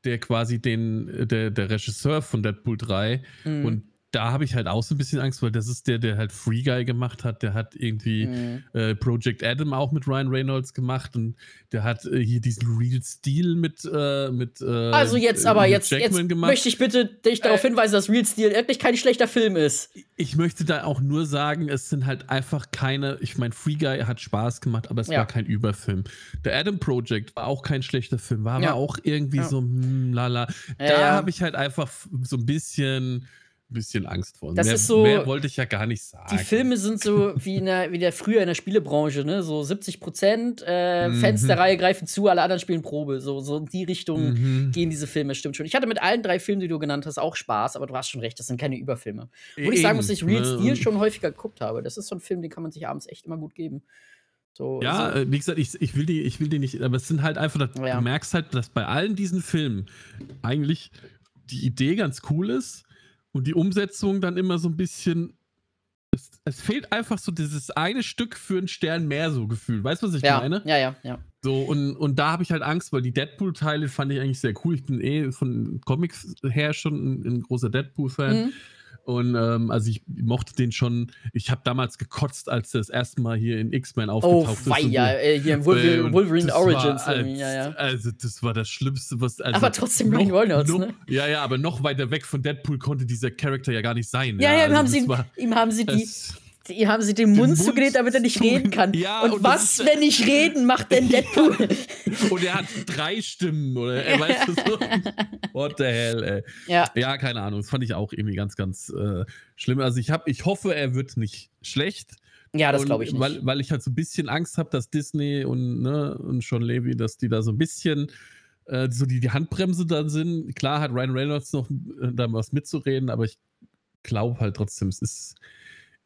der quasi den, der, der Regisseur von Deadpool 3. Mhm. Und da habe ich halt auch so ein bisschen Angst, weil das ist der, der halt Free Guy gemacht hat. Der hat irgendwie Mhm. äh, Project Adam auch mit Ryan Reynolds gemacht und der hat äh, hier diesen Real Steel mit, äh, mit äh, Also jetzt aber, jetzt, jetzt möchte ich bitte dich darauf Äh, hinweisen, dass Real Steel wirklich kein schlechter Film ist. Ich möchte da auch nur sagen, es sind halt einfach keine, ich meine, Free Guy hat Spaß gemacht, aber es Ja. war kein Überfilm. Der Adam Project war auch kein schlechter Film, war Ja. aber auch irgendwie Ja. so, hm, lala. Da habe ich halt einfach so ein bisschen, bisschen Angst vor. Das mehr, ist so- mehr wollte ich ja gar nicht sagen. Die Filme sind so wie, in der, wie der früher in der Spielebranche, ne? So 70 Prozent, äh, Mhm. Fans der Reihe greifen zu, alle anderen spielen Probe. So, so in die Richtung Mhm. gehen diese Filme, stimmt schon. Ich hatte mit allen drei Filmen, die du genannt hast, auch Spaß, aber du hast schon recht, das sind keine Überfilme. Wo ich sagen muss, dass ich Real Eben, ne? Steel schon häufiger geguckt habe. Das ist so ein Film, den kann man sich abends echt immer gut geben. So, ja, so. Äh, wie gesagt, ich, ich, will die, ich will die nicht, aber es sind halt einfach, ja. du merkst halt, dass bei allen diesen Filmen eigentlich die Idee ganz cool ist und die Umsetzung dann immer so ein bisschen. Es, es fehlt einfach so dieses eine Stück für einen Stern mehr so gefühlt. Weißt du, was ich ja. meine? Ja, ja, ja. So, und, und da habe ich halt Angst, weil die Deadpool-Teile fand ich eigentlich sehr cool. Ich bin eh von Comics her schon ein, ein großer Deadpool-Fan. Mhm. Und ähm, also ich mochte den schon. Ich habe damals gekotzt, als er das erste Mal hier in X-Men aufgetaucht oh, ist. Oh, ja, äh, hier in Wolverine, äh, Wolverine Origins. Als, ja, ja. Also das war das Schlimmste, was. Also aber trotzdem Ryan Reynolds, ne? Ja, ja, aber noch weiter weg von Deadpool konnte dieser Charakter ja gar nicht sein. Ja, ja, ja, also haben sie, war, ihm haben sie die die haben sie den, den Mund, zugedreht, damit er nicht reden kann. Ja, und, und was, wenn ich reden, macht denn <laughs> Deadpool? und er hat drei Stimmen, oder? Er weiß so. What the hell, ey. Ja. ja, keine Ahnung. Das fand ich auch irgendwie ganz, ganz äh, schlimm. Also ich, hab, ich hoffe, er wird nicht schlecht. Ja, das glaube ich nicht. Weil, weil ich halt so ein bisschen Angst habe, dass Disney und, ne, und Sean Levy, dass die da so ein bisschen äh, so die, die Handbremse dann sind. Klar hat Ryan Reynolds noch äh, da was mitzureden, aber ich glaube halt trotzdem, es ist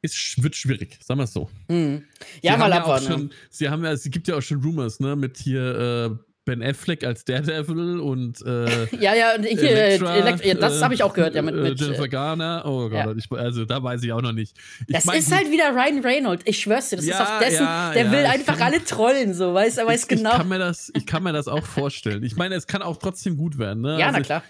es wird schwierig, sagen wir es so. Hm. Ja, mal abwarten. Ja schon, sie haben ja, es gibt ja auch schon Rumors, ne, mit hier äh, Ben Affleck als Daredevil und äh, <laughs> ja, ja, und hier, Elektra, Elekt ja, das habe ich auch gehört, ja, mit, mit äh, Jennifer Garner. Oh Gott, ja. ich, also da weiß ich auch noch nicht. Ich das mein, ist halt wieder Ryan Reynolds, ich schwör's dir, das ja, ist auf dessen, der will einfach alle trollen, so, weißt er weiß ich, genau. Ich kann, mir das, ich kann mir das auch vorstellen. Ich meine, es kann auch trotzdem gut werden, ne? Ja, also na klar.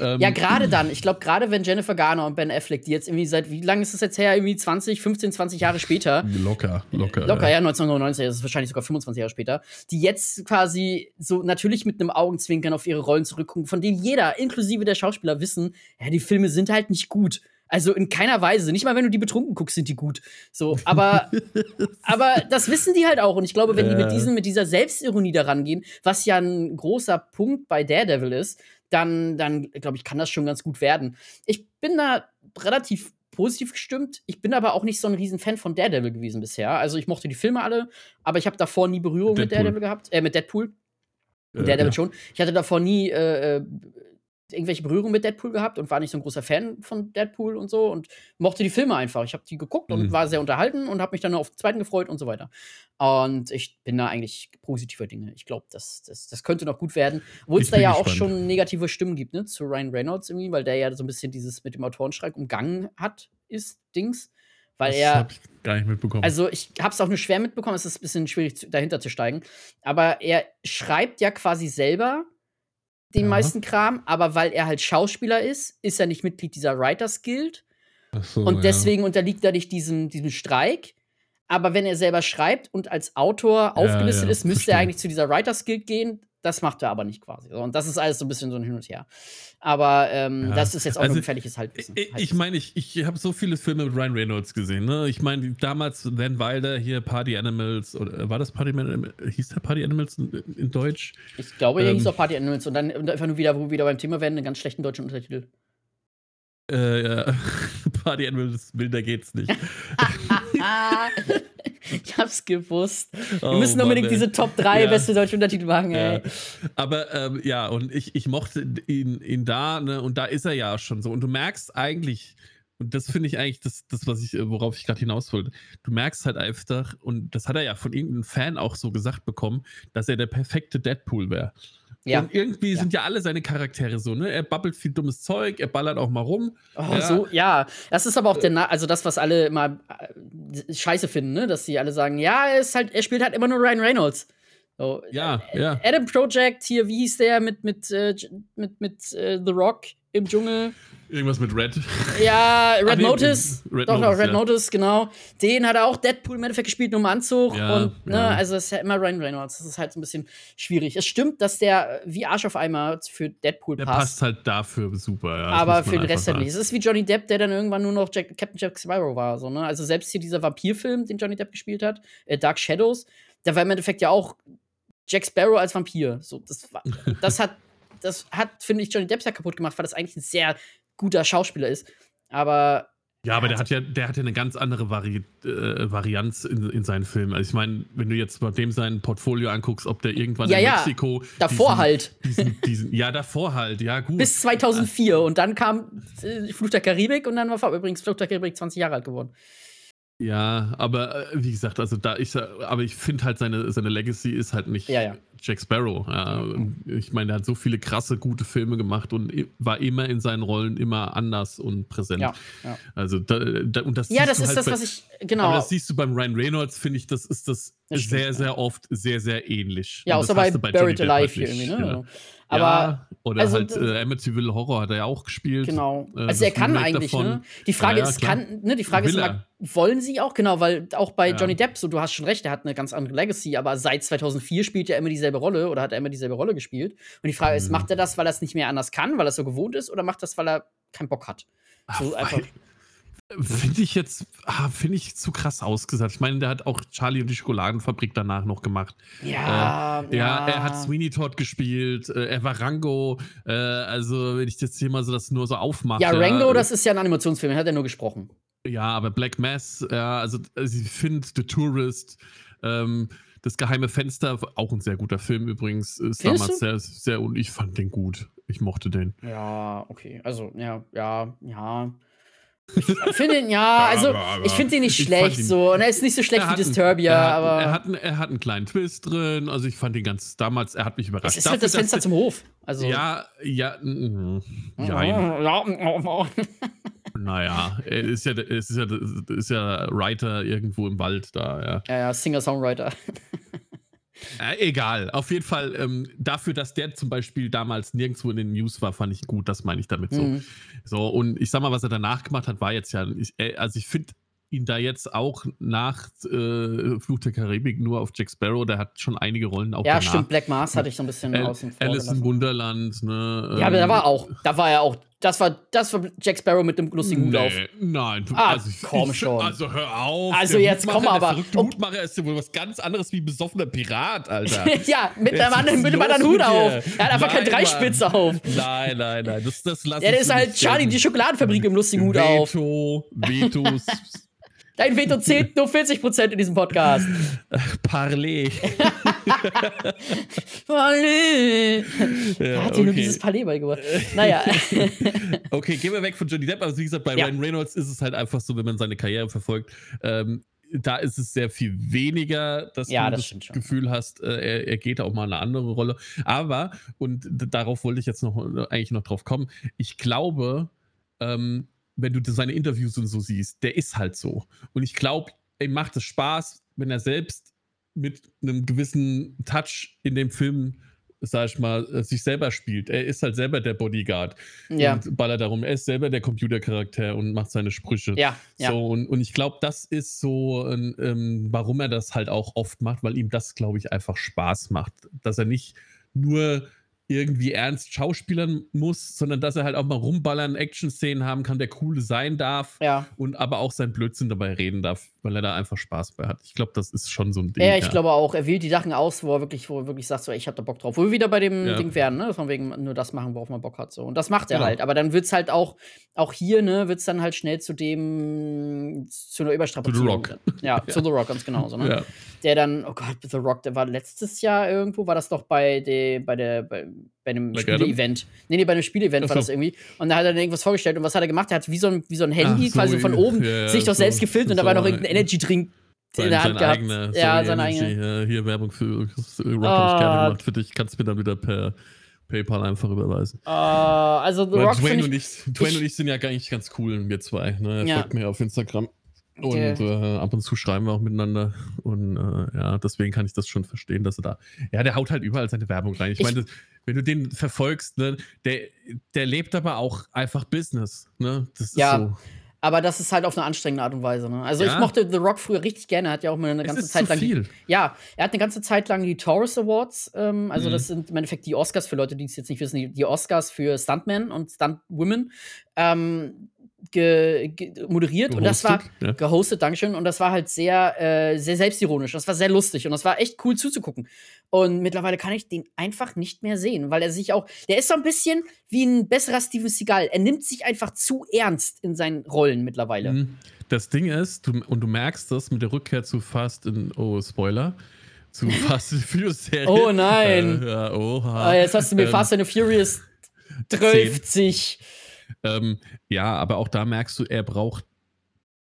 Ähm, ja, gerade dann. Ich glaube, gerade wenn Jennifer Garner und Ben Affleck, die jetzt irgendwie seit, wie lange ist das jetzt her? Irgendwie 20, 15, 20 Jahre später. Locker, locker. Locker, ja, ja 1999, das ist wahrscheinlich sogar 25 Jahre später. Die jetzt quasi so natürlich mit einem Augenzwinkern auf ihre Rollen zurückgucken, von denen jeder, inklusive der Schauspieler, wissen, ja, die Filme sind halt nicht gut. Also in keiner Weise. Nicht mal, wenn du die betrunken guckst, sind die gut. So, aber, <laughs> aber das wissen die halt auch. Und ich glaube, wenn die mit, diesen, mit dieser Selbstironie daran gehen, was ja ein großer Punkt bei Daredevil ist, dann, dann glaube ich, kann das schon ganz gut werden. Ich bin da relativ positiv gestimmt. Ich bin aber auch nicht so ein Riesenfan von Daredevil gewesen bisher. Also ich mochte die Filme alle, aber ich habe davor nie Berührung Deadpool. mit Daredevil gehabt, äh, mit Deadpool. Äh, Daredevil ja. schon. Ich hatte davor nie äh, äh irgendwelche Berührungen mit Deadpool gehabt und war nicht so ein großer Fan von Deadpool und so und mochte die Filme einfach. Ich habe die geguckt und mhm. war sehr unterhalten und habe mich dann auf den zweiten gefreut und so weiter. Und ich bin da eigentlich positiver Dinge. Ich glaube, das, das, das könnte noch gut werden. Obwohl es da ja gespannt. auch schon negative Stimmen gibt, ne, zu Ryan Reynolds irgendwie, weil der ja so ein bisschen dieses mit dem Autorenstreik umgangen hat, ist Dings. Weil das er. Hab ich gar nicht mitbekommen. Also, ich habe es auch nur schwer mitbekommen, es ist ein bisschen schwierig, dahinter zu steigen. Aber er schreibt ja quasi selber den ja. meisten Kram, aber weil er halt Schauspieler ist, ist er nicht Mitglied dieser Writers Guild. So, und deswegen ja. unterliegt er nicht diesem, diesem Streik. Aber wenn er selber schreibt und als Autor aufgelistet ja, ist, müsste verstehe. er eigentlich zu dieser Writers Guild gehen. Das macht er aber nicht quasi. Und das ist alles so ein bisschen so ein Hin und Her. Aber ähm, ja. das ist jetzt auch also, ein gefährliches Halbwissen. Ich, ich meine, ich, ich habe so viele Filme mit Ryan Reynolds gesehen. Ne? Ich meine, damals Van Wilder hier Party Animals oder äh, war das Party Animals? Hieß der Party Animals in, in Deutsch? Ich glaube, er ähm, hieß auch Party Animals und dann einfach nur wieder, wo wir wieder beim Thema werden, einen ganz schlechten deutschen Untertitel. Äh, ja. <laughs> Party Animals, wilder geht's nicht. <laughs> <laughs> ich hab's gewusst. Wir oh, müssen unbedingt Mann, diese Top 3 ja. beste deutsche Untertitel machen, ey. Ja. Aber ähm, ja, und ich, ich mochte ihn, ihn da, ne, und da ist er ja schon so. Und du merkst eigentlich, und das finde ich eigentlich das, das, was ich, worauf ich gerade hinaus wollte. Du merkst halt einfach, und das hat er ja von irgendeinem Fan auch so gesagt bekommen, dass er der perfekte Deadpool wäre. Ja. Und irgendwie ja. sind ja alle seine Charaktere so, ne? Er babbelt viel dummes Zeug, er ballert auch mal rum. Oh, ja. so, ja. Das ist aber auch der, Na also das, was alle immer äh, scheiße finden, ne? Dass sie alle sagen, ja, er ist halt, er spielt halt immer nur Ryan Reynolds. So, ja, äh, ja. Adam Project, hier, wie hieß der mit, mit, äh, mit, mit äh, The Rock im Dschungel? Irgendwas mit Red. Ja, Red ah, nee, Notice. Red Doch, Notice, Red ja. Notice, genau. Den hat er auch Deadpool im Endeffekt gespielt, nur im Anzug. Ja, und, ne, ja. also, es ist ja immer Ryan Reynolds. Das ist halt so ein bisschen schwierig. Es stimmt, dass der wie Arsch auf Eimer für Deadpool der passt. Der passt halt dafür super, ja. Aber für den Rest halt nicht. Es ist wie Johnny Depp, der dann irgendwann nur noch Jack, Captain Jack Sparrow war. So, ne? Also, selbst hier dieser Vampirfilm, den Johnny Depp gespielt hat, äh, Dark Shadows, der war im Endeffekt ja auch Jack Sparrow als Vampir. So, das, war, <laughs> das hat das hat, finde ich, Johnny Depp ja kaputt gemacht, weil das eigentlich ein sehr guter Schauspieler ist. Aber. Ja, aber der hat ja, der hat ja eine ganz andere Vari äh, Varianz in, in seinen Filmen. Also ich meine, wenn du jetzt bei dem sein Portfolio anguckst, ob der irgendwann ja, in ja. Mexiko. Davor diesen, halt. <laughs> Diesen, diesen, ja, davor halt, ja, gut. Bis 2004 und dann kam äh, Fluch der Karibik und dann war übrigens Fluch der Karibik 20 Jahre alt geworden. Ja, aber äh, wie gesagt, also da ich, aber ich finde halt seine, seine Legacy ist halt nicht Ja, ja. Jack Sparrow. Mhm. Ich meine, er hat so viele krasse, gute Filme gemacht und war immer in seinen Rollen immer anders und präsent. Ja, ja. Also da, da, und das Ja, das ist halt das, bei, was ich. Aber Genau. das siehst du beim Ryan Reynolds, finde ich, das ist das, sehr, sehr oft sehr, sehr ähnlich. Ja, Und außer bei du Buried Alive hier irgendwie, ne? Ja. Aber ja, oder also, halt äh, Amityville Horror hat er ja auch gespielt. Genau. Äh, Also er kann Remake eigentlich, davon. ne? Die Frage Ja, ist, klar. kann, ne, die Frage ist Will immer, wollen sie auch? Genau, weil auch bei. Johnny Depp, so du hast schon recht, er hat eine ganz andere Legacy, aber seit 2004 spielt er immer dieselbe Rolle oder hat er immer dieselbe Rolle gespielt. Und die Frage ist, Mhm. macht er das, weil er es nicht mehr anders kann, weil er es so gewohnt ist, oder macht das, weil er keinen Bock hat? So Ach, einfach. Finde ich jetzt, ah, finde ich zu krass ausgesagt. Ich meine, der hat auch Charlie und die Schokoladenfabrik danach noch gemacht. Ja, Ja, er hat Sweeney Todd gespielt, äh, er war Rango. Äh, also, wenn ich jetzt hier mal so das nur so aufmache. Ja, Rango, das ist ja ein Animationsfilm, den hat er nur gesprochen. Ja, aber Black Mass, ja, also, also ich finde The Tourist, ähm, das geheime Fenster, auch ein sehr guter Film übrigens, ist Findest damals sehr, sehr, und ich fand den gut. Ich mochte den. Ja, okay. Also, ja, ja, ja. Ich finde ihn, ja, also, Aber- aber- ich finde ihn nicht ich schlecht ihn- so. Und er ist nicht so schlecht wie Disturbia, er hat, aber. Er hat, einen, er hat einen kleinen Twist drin, also ich fand den ganz, damals, er hat mich überrascht. es ist halt das Fenster zum Hof. Also. Ja, ja, mm, ja, ja. naja, er ist ja, ist ja, ist ja Writer irgendwo im Wald da, ja. Ja, ja, Singer-Songwriter. Äh, egal, auf jeden Fall ähm, dafür, dass der zum Beispiel damals nirgendwo in den News war, fand ich gut, das meine ich damit so. Mhm. So, und ich sag mal, was er danach gemacht hat, war jetzt ja, ich, äh, also ich finde ihn da jetzt auch nach äh, Fluch der Karibik nur auf Jack Sparrow, der hat schon einige Rollen auch Ja, danach. stimmt, Black Mars hatte ich so ein bisschen Al außen vor. Alice im. Wunderland, ne? Ja, aber da ähm, war auch, da war er auch, das war, das war Jack Sparrow mit dem lustigen Hut nee, auf. Nein, du, Ah, also komm ich, schon. Also hör auf. Also jetzt Hutmacher, komm aber. Der verrückte Oh. Hutmacher ist ja wohl was ganz anderes wie besoffener Pirat, Alter. <laughs> ja, mit einem anderen, mit einem anderen Hut auf. Er hat einfach Nein, keine Dreispitze Mann. auf. Nein, nein, nein. Das, das lass Ja, der ist halt Charlie, die Schokoladenfabrik mit dem lustigen Hut auf. Veto, Vetos, <laughs> Dein Veto zählt nur 40% in diesem Podcast. Parley. <laughs> Palais. Wer hat dir nur dieses Palais beigebracht? Naja. <laughs> Okay, gehen wir weg von Johnny Depp. Also wie gesagt, bei Ja. Ryan Reynolds ist es halt einfach so, wenn man seine Karriere verfolgt, ähm, da ist es sehr viel weniger, dass Ja, du das das, stimmt schon. Gefühl hast, äh, er, er geht auch mal in eine andere Rolle. Aber, und darauf wollte ich jetzt noch eigentlich noch drauf kommen, ich glaube, ähm, wenn du seine Interviews und so siehst, der ist halt so. Und ich glaube, ihm macht es Spaß, wenn er selbst mit einem gewissen Touch in dem Film, sag ich mal, äh, sich selber spielt. Er ist halt selber der Bodyguard ja. und ballert darum. Er ist selber der Computercharakter und macht seine Sprüche. Ja, ja. So, und, und ich glaube, das ist so, ähm, warum er das halt auch oft macht, weil ihm das, glaube ich, einfach Spaß macht. Dass er nicht nur irgendwie ernst schauspielern muss, sondern dass er halt auch mal rumballern, Action-Szenen haben kann, der cool sein darf Ja. und aber auch sein Blödsinn dabei reden darf, weil er da einfach Spaß bei hat. Ich glaube, das ist schon so ein Ding. Ja, ich glaube auch, er wählt die Sachen aus, wo er wirklich, wo er wirklich sagt, so, ey, ich hab da Bock drauf. Wo wir wieder bei dem Ja. Ding werden, ne? Von wegen nur das machen, worauf man Bock hat. So. Und das macht er Genau. halt. Aber dann wird's halt auch, auch hier, ne, wird's dann halt schnell zu dem, zu einer Überstrapazierung. Rock. Ja, <laughs> zu The Rock ganz genauso, ne? Ja. Der dann, oh Gott, The Rock, der war letztes Jahr irgendwo, war das doch bei, de, bei der, bei, bei einem? Spiele-Event. Nee, nee, bei einem Spiele-Event war das irgendwie. Und da hat er dann irgendwas vorgestellt. Und was hat er gemacht? Er hat wie so ein, wie so ein Handy so, quasi von oben ja, sich doch so- selbst gefilmt und da war so noch irgendein ein- Energy-Drink in der Hand gehabt. eigener, ja, sorry, sein Energy, eigener. äh, hier Werbung für Rock Ah. hab ich gerne gemacht für dich. Kannst mir dann wieder per PayPal einfach überweisen. Äh, also The Rock Dwayne, finde und ich, ich, Dwayne ich- und ich sind ja gar nicht ganz cool, wir zwei. Ne? Er Ja. folgt mir auf Instagram. Und äh, ab und zu schreiben wir auch miteinander. Und äh, ja, deswegen kann ich das schon verstehen, dass er da. Ja, der haut halt überall seine Werbung rein. Ich, Ich- meine, wenn du den verfolgst, ne, der, der lebt aber auch einfach Business. Ne? Das ist Ja. so. aber das ist halt auf eine anstrengende Art und Weise. Ne? Also ich Ja. mochte The Rock früher richtig gerne. Er hat ja auch mal eine ganze Zeit lang. viel. Ja, er hat eine ganze Zeit lang die Taurus Awards. Ähm, also Mhm. das sind im Endeffekt die Oscars für Leute, die es jetzt nicht wissen. Die, die Oscars für Stuntmen und Stuntwomen. Ähm, ge, ge, moderiert und das war Gehostet, ja. gehostet, Dankeschön. Und das war halt sehr, äh, sehr selbstironisch. Das war sehr lustig und das war echt cool zuzugucken. Und mittlerweile kann ich den einfach nicht mehr sehen, weil er sich auch, der ist so ein bisschen wie ein besserer Steven Seagal. Er nimmt sich einfach zu ernst in seinen Rollen mittlerweile. Mhm. Das Ding ist, du, und du merkst das mit der Rückkehr zu Fast in, oh, Spoiler, zu <laughs> Fast and Furious Serie. Oh nein. Äh, ja, oha. Ah, jetzt hast du mir Ähm, Fast and the Furious 30. Ähm, ja, aber auch da merkst du, er braucht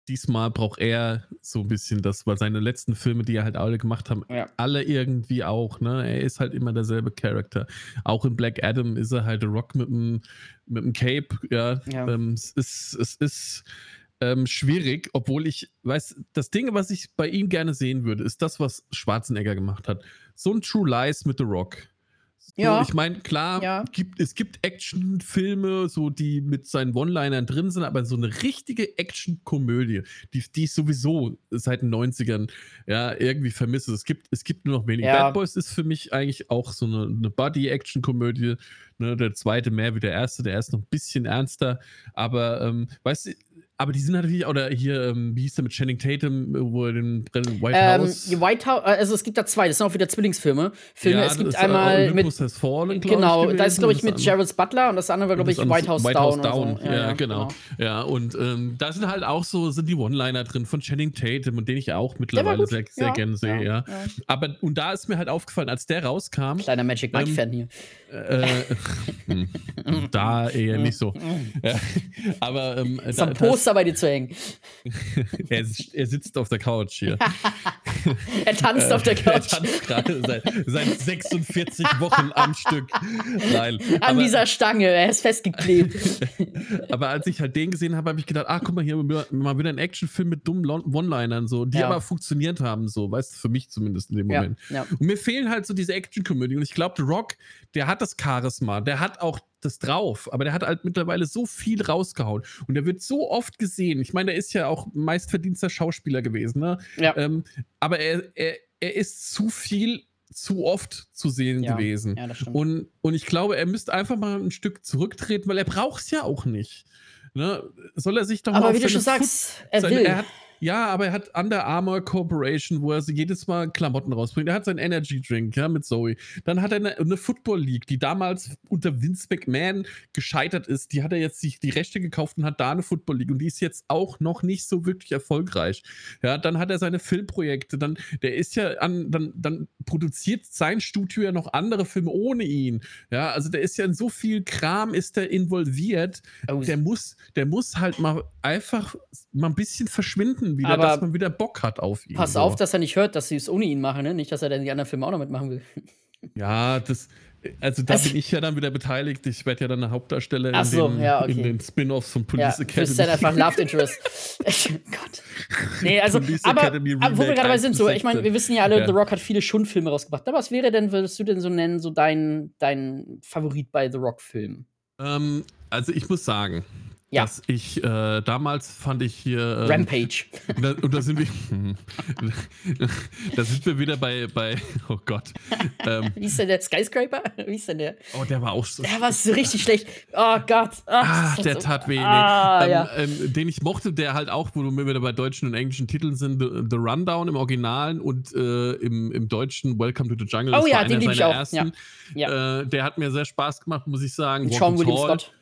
diesmal braucht er so ein bisschen das, weil seine letzten Filme, die er halt alle gemacht haben, Ja. alle irgendwie auch, ne? Er ist halt immer derselbe Charakter. Auch in Black Adam ist er halt The Rock mit dem, mit dem Cape, ja. Ja. Ähm, es ist, es ist ähm, schwierig, obwohl ich, weiß, das Ding, was ich bei ihm gerne sehen würde, ist das, was Schwarzenegger gemacht hat. So ein True Lies mit The Rock. So, Ja. Ich meine, klar, Ja. gibt, es gibt Actionfilme, so die mit seinen One-Linern drin sind, aber so eine richtige Action-Komödie, die, die ich sowieso seit den 90ern ja, irgendwie vermisse. Es gibt, es gibt nur noch wenig. Ja. Bad Boys ist für mich eigentlich auch so eine, eine Buddy-Action-Komödie. Ne, der zweite mehr wie der erste, der erste noch ein bisschen ernster. Aber ähm, weißt du, aber die sind natürlich, oder hier, ähm, wie hieß der mit Channing Tatum, wo er den White Ähm, House. White House, also es gibt da zwei, das sind auch wieder Zwillingsfilme. Filme. Ja, es gibt äh, einmal mit Olympus Has Fallen, Genau, ich, da ist, glaube ich, mit Jared Butler und das andere war, glaube ich, White House White Down. House Down. so. Ja, genau. Ja, und ähm, da sind halt auch so, sind die One-Liner drin von Channing Tatum und den ich auch mittlerweile sehr, sehr Ja, gerne sehe, ja. ja, ja. Aber, und da ist mir halt aufgefallen, als der rauskam, Kleiner Magic Ähm, Mike-Fan hier. äh, hm, da eher nicht so. Ja, aber ähm, Ist da, am Poster bei dir zu hängen. das, <laughs> er, er sitzt auf der Couch hier. <laughs> Er tanzt auf der <laughs> Er Couch. tanzt gerade seit, seit 46 Wochen am Stück. Nein. An aber- dieser Stange, er ist festgeklebt. Aber als ich halt den gesehen habe, habe ich gedacht, ach guck mal hier, mal wieder ein Actionfilm mit dummen One-Linern, so, die Ja. aber funktioniert haben, so, weißt du, für mich zumindest in dem ja, Moment. ja. Und mir fehlen halt so diese Action-Komödie. Und ich glaube, The Rock, der hat das Charisma, der hat auch das drauf, aber der hat halt mittlerweile so viel rausgehauen. Und der wird so oft gesehen. Ich meine, der ist ja auch meistverdienster Schauspieler gewesen, ne? ja. Ähm, aber er, er, er ist zu viel, zu oft zu sehen Ja. gewesen. ja, das stimmt. Und, und ich glaube, er müsste einfach mal ein Stück zurücktreten, weil er braucht es ja auch nicht. Ne? Soll er sich doch mal Aber wie du schon Foot- sagst, er seine- will. er hat, ja, aber er hat Under Armour Corporation, wo er jedes Mal Klamotten rausbringt. Er hat seinen Energy Drink, ja, mit Zoe. Dann hat er eine, eine Football League, die damals unter Vince McMahon gescheitert ist. Die hat er jetzt sich die Rechte gekauft und hat da eine Football League. Und die ist jetzt auch noch nicht so wirklich erfolgreich. Ja, dann hat er seine Filmprojekte. Dann, der ist ja an, dann, dann produziert sein Studio ja noch andere Filme ohne ihn. Ja, also der ist ja in so viel Kram ist er involviert Oh, der muss, der muss halt mal einfach mal ein bisschen verschwinden wieder, Aber dass man wieder Bock hat auf ihn. Pass so. auf, dass er nicht hört, dass sie es ohne ihn machen, ne? Nicht, dass er dann die anderen Filme auch noch mitmachen will. <laughs> Ja, das, also da Also- bin ich ja dann wieder beteiligt. Ich werde ja dann eine Hauptdarsteller in, so, den, ja, okay. in den Spin-offs von Ja, Police du Academy. bist dann einfach Love Interest. <laughs> <laughs> Gott. Nee, also, aber, aber wo wir gerade dabei 1 sind, so, ich meine, 16. wir wissen ja alle, Ja. The Rock hat viele Schundfilme rausgebracht. Aber was wäre denn, würdest du denn so nennen, so dein, dein Favorit bei The Rock-Filmen? ähm, also ich muss sagen, Ja. dass ich äh, damals fand ich hier ähm, Rampage. Und <laughs> da, und da sind wir, <laughs> da sind wir wieder bei, bei oh Gott, ähm, Wie ist denn der Skyscraper? Wie ist denn der? oh, der war auch so Der war so richtig schlecht. Oh Gott. Ah, das der so- tat weh. Nee. Ah, ähm, ja. ähm, den ich mochte, der halt auch, wo wir wieder bei deutschen und englischen Titeln sind, The, The Rundown im Originalen und äh, im, im Deutschen Welcome to the Jungle. Oh Das ja, den einer lieb ich auch. ersten. Ja. Äh, der hat mir sehr Spaß gemacht, muss ich sagen. Mit Sean William Scott.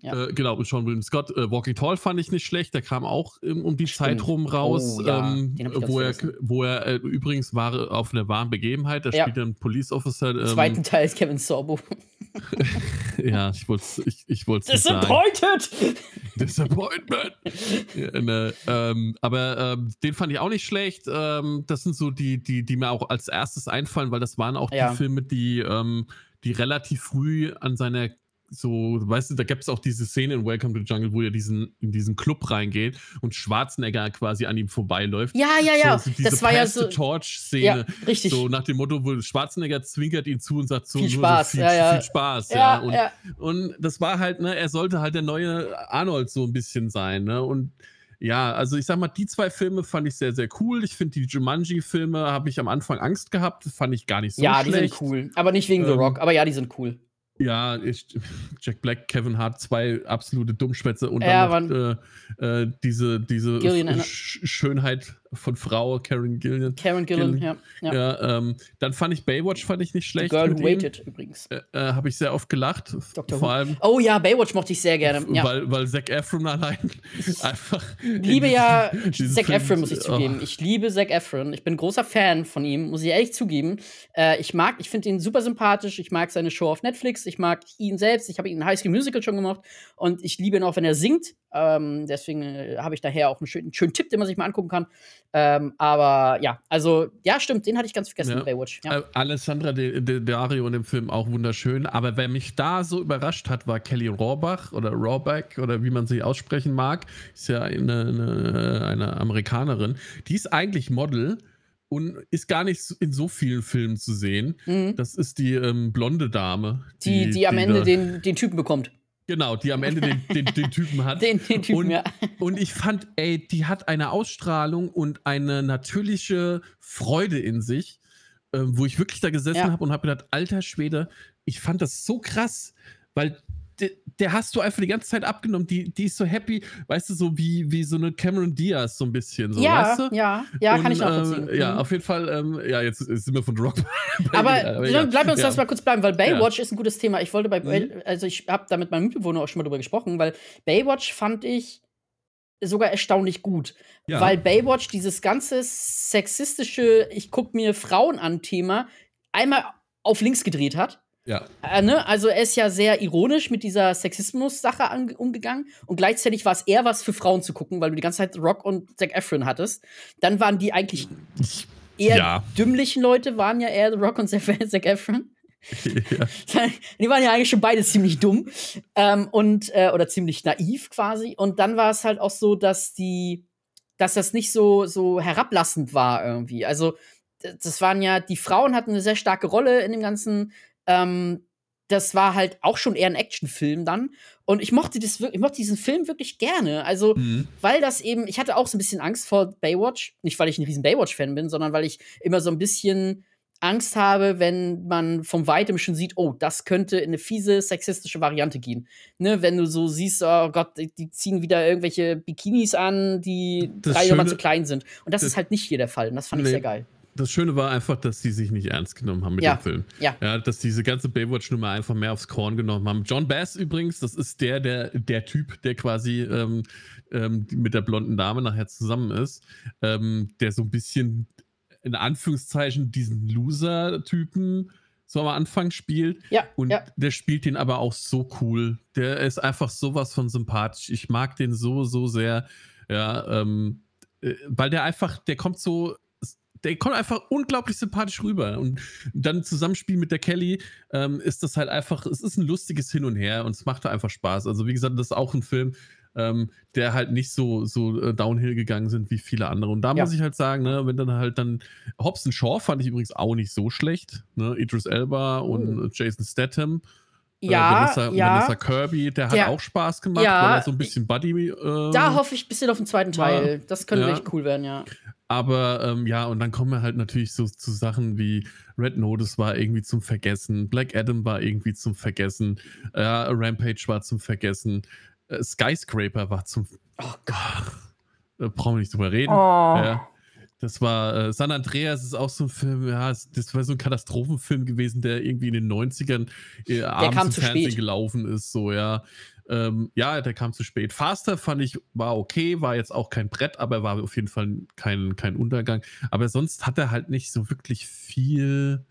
Ja. Äh, genau, mit Sean William Scott. Äh, Walking Tall fand ich nicht schlecht. Der kam auch ähm, um die Stimmt. Zeit rum raus, Oh, ja. ähm, wo, er, wo er äh, übrigens war auf einer wahren Begebenheit. Da Ja. spielt er einen Police Officer. Im Ähm, zweiten Teil ist Kevin Sorbo. <laughs> ja, ich wollte es ich, ich wollt's nicht sagen. Disappointed! Disappointment. <laughs> ja, ne, ähm, aber ähm, den fand ich auch nicht schlecht. Ähm, das sind so die, die, die mir auch als erstes einfallen, weil das waren auch die Filme, die, ähm, die relativ früh an seiner so, weißt du, da gab es auch diese Szene in Welcome to the Jungle, wo er diesen, in diesen Club reingeht und Schwarzenegger quasi an ihm vorbeiläuft. Ja, ja, ja. So, so das war ja Pass the so. Torch-Szene. Ja, richtig. So nach dem Motto, wo Schwarzenegger zwinkert ihn zu und sagt so, Viel Spaß, so viel, ja, ja. viel Spaß. Ja, ja, und, ja. und das war halt, ne, er sollte halt der neue Arnold so ein bisschen sein, ne? Und ja, also ich sag mal, die zwei Filme fand ich sehr, sehr cool. Ich finde, die Jumanji-Filme habe ich am Anfang Angst gehabt. Fand ich gar nicht so ja, die schlecht. sind cool. Aber nicht wegen The Ähm, Rock. Aber ja, die sind cool. Ja, ich, <laughs> Jack Black, Kevin Hart, zwei absolute Dummschwätze und Ja, dann noch, äh, äh, diese, diese Schönheit von Frau, Karen Gillian. Karen Gillan, Gillan. ja. ja. Ja, ähm, dann fand ich Baywatch fand ich nicht The schlecht. Girl Who ihm. Waited übrigens. Äh, äh, habe ich sehr oft gelacht. Dr. Vor Who. allem, Oh ja, Baywatch mochte ich sehr gerne. Ja. weil, weil Zac Efron allein einfach. Ich liebe ja <laughs> Zac Efron, muss ich oh. zugeben. Ich liebe Zac Efron. Ich bin großer Fan von ihm, muss ich ehrlich zugeben. Äh, ich mag, ich finde ihn super sympathisch. Ich mag seine Show auf Netflix. Ich mag ihn selbst. Ich habe ihn in High School Musical schon gemacht. Und ich liebe ihn auch, wenn er singt. Ähm, deswegen äh, habe ich daher auch einen schönen, schönen, Tipp, den man sich mal angucken kann. Ähm, aber ja, also, ja, stimmt, den hatte ich ganz vergessen, ja. Baywatch. Ja. Äh, Alessandra De, De Dario in dem Film auch wunderschön. Aber wer mich da so überrascht hat, war Kelly Rohrbach oder Rohrbach oder wie man sie aussprechen mag. Ist ja eine, eine, eine Amerikanerin. Die ist eigentlich Model und ist gar nicht in so vielen Filmen zu sehen. Mhm. Das ist die ähm, blonde Dame. Die, die, die am die Ende den, den Typen bekommt. Genau, die am Ende den, den, den Typen hat. <laughs> Den, den Typen, und, ja. Und ich fand, ey, die hat eine Ausstrahlung und eine natürliche Freude in sich, äh, wo ich wirklich da gesessen ja. habe und habe gedacht, alter Schwede, ich fand das so krass, weil der, der, hast du einfach die ganze Zeit abgenommen. Die, die ist so happy, weißt du, so wie, wie so eine Cameron Diaz, so ein bisschen. So, ja, weißt du? ja, ja, Und, kann ich nachvollziehen. Äh, ja, mhm. auf jeden Fall, ähm, ja, jetzt sind wir von Rock. <laughs> aber aber ja. bleiben wir uns ja. das mal kurz bleiben, weil Baywatch ja. ist ein gutes Thema. Ich wollte bei, mhm. also ich habe da mit meinem Mitbewohner auch schon mal drüber gesprochen, weil Baywatch fand ich sogar erstaunlich gut. Ja. Weil Baywatch dieses ganze sexistische, ich guck mir Frauen an Thema einmal auf links gedreht hat ja. Äh, ne? Also er ist ja sehr ironisch mit dieser Sexismus-Sache umgegangen und gleichzeitig war es eher was für Frauen zu gucken, weil du die ganze Zeit Rock und Zac Efron hattest. Dann waren die eigentlich eher ja. dümmlichen Leute, waren ja eher Rock und Zac Efron. <laughs> Ja. <laughs> Die waren ja eigentlich schon beide ziemlich dumm ähm, und äh, oder ziemlich naiv quasi. Und dann war es halt auch so, dass die, dass das nicht so so herablassend war irgendwie. Also das waren ja die Frauen hatten eine sehr starke Rolle in dem ganzen ähm, das war halt auch schon eher ein Actionfilm dann. Und ich mochte, das, ich mochte diesen Film wirklich gerne. Also, mhm. weil das eben, ich hatte auch so ein bisschen Angst vor Baywatch. Nicht, weil ich ein riesen Baywatch-Fan bin, sondern weil ich immer so ein bisschen Angst habe, wenn man vom Weitem schon sieht, oh, das könnte in eine fiese, sexistische Variante gehen. Ne, wenn du so siehst, oh Gott, die, ziehen wieder irgendwelche Bikinis an, die das drei Nummern zu klein sind. Und das, das, ist halt nicht hier der Fall. Und das fand nee. ich sehr geil das Schöne war einfach, dass sie sich nicht ernst genommen haben mit ja. dem Film. Ja. ja. Dass diese ganze Baywatch-Nummer einfach mehr aufs Korn genommen haben. John Bass übrigens, das ist der, der, der Typ, der quasi ähm, ähm, mit der blonden Dame nachher zusammen ist, ähm, der so ein bisschen in Anführungszeichen diesen Loser-Typen so am Anfang spielt. Ja, und ja. der spielt den aber auch so cool. Der ist einfach sowas von sympathisch. Ich mag den so, so sehr. Ja, ähm, äh, weil der einfach, der kommt so der kommt einfach unglaublich sympathisch rüber. Und dann Zusammenspiel mit der Kelly ähm, ist das halt einfach, es ist ein lustiges Hin und Her und es macht einfach Spaß. Also, wie gesagt, das ist auch ein Film, ähm, der halt nicht so, so äh, downhill gegangen sind wie viele andere. Und da ja. muss ich halt sagen, ne, wenn dann halt dann Hobson Shaw fand ich übrigens auch nicht so schlecht. Ne? Idris Elba und uh. Jason Statham. Äh, ja, Vanessa, ja. Vanessa Kirby, der, der, hat auch Spaß gemacht, ja, weil er so ein bisschen Buddy. Äh, da hoffe ich ein bisschen auf den zweiten Teil. das könnte ja. echt cool werden, ja. Aber ähm, ja, und dann kommen wir halt natürlich so zu Sachen wie Red Notice war irgendwie zum Vergessen, Black Adam war irgendwie zum Vergessen, äh, Rampage war zum Vergessen, äh, Skyscraper war zum. Oh Gott. Da brauchen wir nicht drüber reden. Oh. Ja. Das war äh, San Andreas ist auch so ein Film, ja, das war so ein Katastrophenfilm gewesen, der irgendwie in den 90ern äh, abends im Fernsehen spät. gelaufen ist, so, ja. Ähm, ja, der kam zu spät. Faster fand ich, war okay, war jetzt auch kein Brett, aber war auf jeden Fall kein, kein Untergang. Aber sonst hat er halt nicht so wirklich viel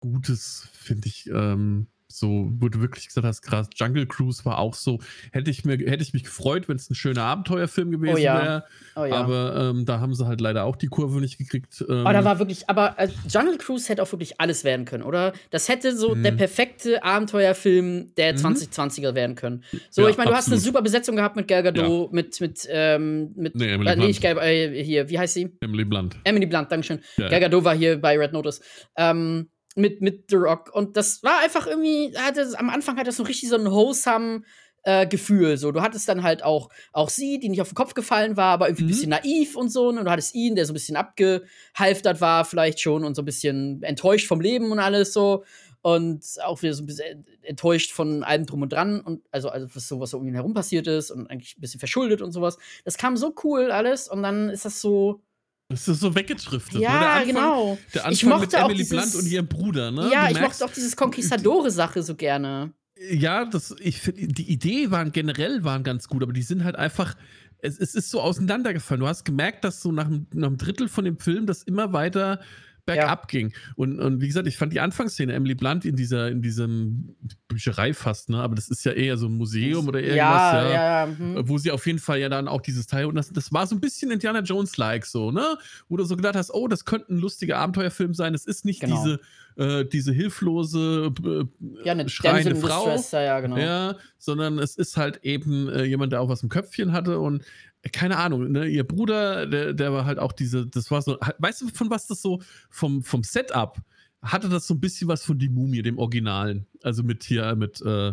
Gutes, finde ich. Ähm, so, wo du wirklich gesagt hast, krass, Jungle Cruise war auch so. Hätte ich, mir, hätte ich mich gefreut, wenn es ein schöner Abenteuerfilm gewesen oh ja. wäre. Oh ja. Aber ähm, da haben sie halt leider auch die Kurve nicht gekriegt. Ähm. Aber da war wirklich, aber äh, Jungle Cruise hätte auch wirklich alles werden können, oder? Das hätte so mhm. der perfekte Abenteuerfilm der mhm. 2020er werden können. So, ja, ich meine, du absolut. hast eine super Besetzung gehabt mit Gal Gadot, mit, mit, ähm, mit nee, Emily äh, nee, ich, äh, hier, wie heißt sie? Emily Blunt. Emily Blunt, Dankeschön. Ja. Gal Gadot war hier bei Red Notice. Ähm, mit, mit The Rock. Und das war einfach irgendwie, hatte, am Anfang hat das so richtig so ein wholesome äh, Gefühl. So, du hattest dann halt auch, auch sie, die nicht auf den Kopf gefallen war, aber irgendwie mhm. ein bisschen naiv und so. Und du hattest ihn, der so ein bisschen abgehalftert war, vielleicht schon und so ein bisschen enttäuscht vom Leben und alles so. Und auch wieder so ein bisschen enttäuscht von allem drum und dran und also, also was so, was so um ihn herum passiert ist und eigentlich ein bisschen verschuldet und sowas. Das kam so cool alles und dann ist das so, das ist so weggeschriftet. Ne? Ja, ne? Anfang, genau. Der Anfang ich mochte mit Emily dieses, Blunt und ihrem Bruder, ne? Ja, ich mochte auch dieses Conquistadore-Sache so gerne. Ja, das, ich finde, die Idee waren generell waren ganz gut, aber die sind halt einfach, es, es ist so auseinandergefallen. Du hast gemerkt, dass so nach, nach einem Drittel von dem Film das immer weiter bergab ja. ging. Und, und wie gesagt, ich fand die Anfangsszene, Emily Blunt in dieser, in diesem Bücherei fast, ne? Aber das ist ja eher so ein Museum oder irgendwas, ja, ja, ja hm. wo sie auf jeden Fall ja dann auch dieses Teil, und das, das war so ein bisschen Indiana Jones-like so, ne? Wo du so gedacht hast, oh, das könnte ein lustiger Abenteuerfilm sein. Es ist nicht genau. diese, äh, diese hilflose, äh, ja, eine schreiende Frau. Ja, genau. ja, sondern es ist halt eben äh, jemand, der auch was im Köpfchen hatte und keine Ahnung, ne, ihr Bruder, der, der war halt auch diese, das war so, weißt du, von was das so, vom, vom Setup, hatte das so ein bisschen was von die Mumie, dem Originalen. Also mit hier, mit, äh,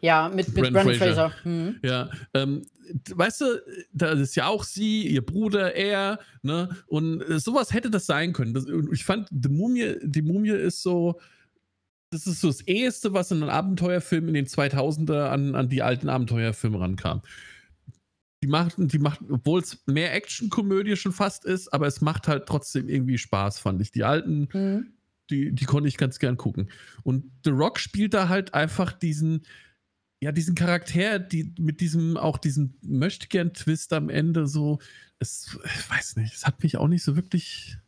ja, mit, mit Brandon Fraser. Fraser. Mhm. Ja, ähm, weißt du, da ist ja auch sie, ihr Bruder, er, ne? Und äh, sowas hätte das sein können. Das, ich fand, die Mumie, die Mumie ist so, das ist so das eheste, was in einem Abenteuerfilm in den 2000er an, an die alten Abenteuerfilme rankam die macht, die macht, obwohl es mehr Action-Komödie schon fast ist, aber es macht halt trotzdem irgendwie Spaß, fand ich. Die alten, mhm. die, die konnte ich ganz gern gucken. Und The Rock spielt da halt einfach diesen, ja, diesen Charakter, die mit diesem, auch diesen Möchtegern-Twist am Ende so, es, ich weiß nicht, es hat mich auch nicht so wirklich.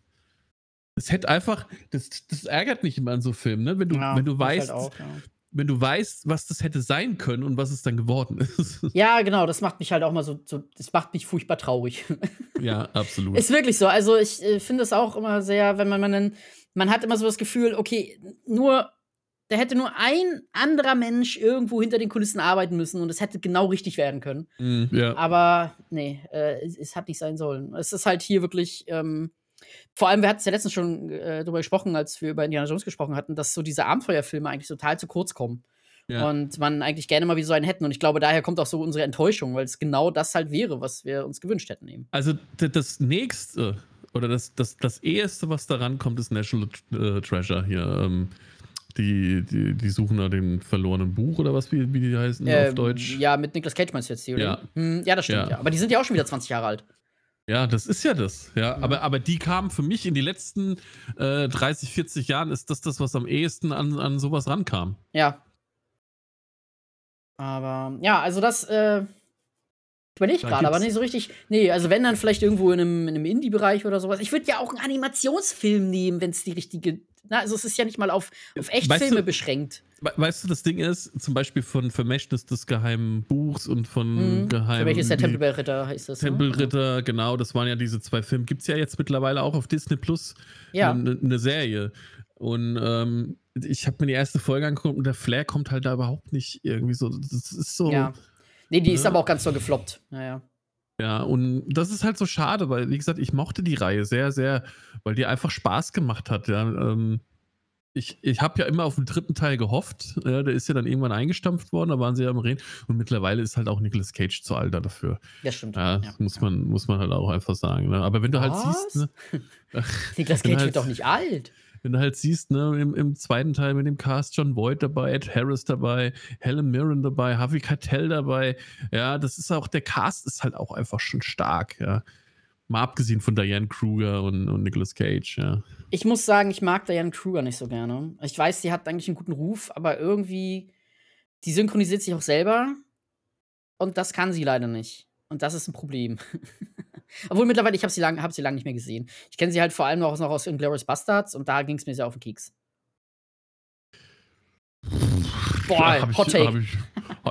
Es hätte einfach, das, das ärgert mich immer an so Filmen, ne? Wenn du, ja, wenn du halt weißt, halt auch, ja wenn du weißt, was das hätte sein können und was es dann geworden <laughs> ist. Ja, genau, das macht mich halt auch mal so, so das macht mich furchtbar traurig. <laughs> Ja, absolut. Ist wirklich so. Also ich äh, finde es auch immer sehr, wenn man, man man hat immer so das Gefühl, okay, nur, da hätte nur ein anderer Mensch irgendwo hinter den Kulissen arbeiten müssen und es hätte genau richtig werden können. Mm, ja. Aber nee, äh, es, es, hat nicht sein sollen. Es ist halt hier wirklich, ähm, vor allem, wir hatten es ja letztens schon äh, darüber gesprochen, als wir über Indiana Jones gesprochen hatten, dass so diese Abenteuerfilme eigentlich total zu kurz kommen. Ja. Und man eigentlich gerne mal wie so einen hätten. Und ich glaube, daher kommt auch so unsere Enttäuschung, weil es genau das halt wäre, was wir uns gewünscht hätten. Eben. Also das nächste oder das, das, das eheste, was daran kommt, ist National äh, Treasure hier. Ähm, die, die, die suchen da den verlorenen Buch oder was, wie, wie die heißen ähm, auf Deutsch. Ja, mit Nicolas Cage meinst du jetzt die, oder? Ja. Hm, ja, das stimmt, ja. ja. Aber die sind ja auch schon wieder 20 Jahre alt. Ja, das ist ja das. Ja, mhm. aber, aber die kamen für mich in die letzten äh, 30, 40 Jahren, ist das das, was am ehesten an, an sowas rankam. Ja. Aber ja, also das, äh, überlege ich gerade, aber nicht so richtig. Nee, also wenn dann vielleicht irgendwo in einem, einem Indie-Bereich oder sowas. Ich würde ja auch einen Animationsfilm nehmen, wenn es die richtige. Na, also es ist ja nicht mal auf, auf Echtfilme weißt du, beschränkt. Weißt du, das Ding ist, zum Beispiel von Vermächtnis des geheimen Buchs und von mhm. geheimen. Welches der Tempelritter heißt das? Ne? Tempelritter, ne? genau, das waren ja diese zwei Filme. Gibt es ja jetzt mittlerweile auch auf Disney Plus ja. eine, eine Serie. Und ähm, ich habe mir die erste Folge angeguckt und der Flair kommt halt da überhaupt nicht irgendwie so. Das ist so. Ja. Nee, die ne? ist aber auch ganz so gefloppt. Naja. Ja, und das ist halt so schade, weil, wie gesagt, ich mochte die Reihe sehr, sehr, weil die einfach Spaß gemacht hat. Ja. Ähm, ich, ich habe ja immer auf den dritten Teil gehofft. Ja, der ist ja dann irgendwann eingestampft worden, da waren sie ja am Reden. Und mittlerweile ist halt auch Nicolas Cage zu alt dafür. Ja, stimmt. Ja, ja. Muss, man, muss man halt auch einfach sagen. Ne? Aber wenn du halt Was? halt siehst. Ne, <laughs> Nicolas Cage halt, wird doch nicht alt. Wenn du halt siehst, ne, im, im, zweiten Teil mit dem Cast John Boyd dabei, Ed Harris dabei, Helen Mirren dabei, Harvey Keitel dabei. Ja, das ist auch, der Cast ist halt auch einfach schon stark, ja. Mal abgesehen von Diane Kruger und, und Nicolas Cage, ja. Ich muss sagen, ich mag Diane Kruger nicht so gerne. Ich weiß, sie hat eigentlich einen guten Ruf, aber irgendwie, die synchronisiert sich auch selber. Und das kann sie leider nicht. Und das ist ein Problem. <laughs> Obwohl mittlerweile, ich habe sie lange hab lang nicht mehr gesehen. Ich kenne sie halt vor allem noch, noch aus Inglourious Bastards und da ging es mir sehr auf den Keks. Boah, ja, Hot Take. Hab ich,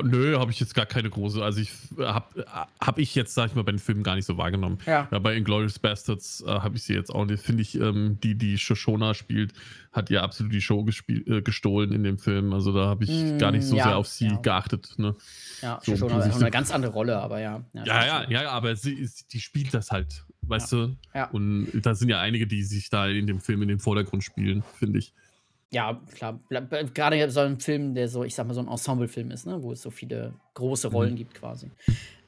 nö, habe ich jetzt gar keine große. Also ich habe hab ich jetzt, sag ich mal, bei den Filmen gar nicht so wahrgenommen. Ja. ja bei Inglourious Bastards äh, habe ich sie jetzt auch nicht. Finde ich, ähm, die, die Shoshona spielt, hat ja absolut die Show äh, gestohlen in dem Film. Also da habe ich mm, gar nicht so ja, sehr auf sie ja. geachtet. Ne? Ja, so, Shoshona hat eine ganz andere Rolle, aber ja. Ja, ja, ja, aber sie, die spielt das halt, weißt du? Ja. Und da sind ja einige, die sich da in dem Film in den Vordergrund spielen, finde ich. Ja, klar. Gerade so ein Film, der so, ich sag mal, so ein Ensemble-Film ist, ne? wo es so viele große Rollen mhm. gibt quasi.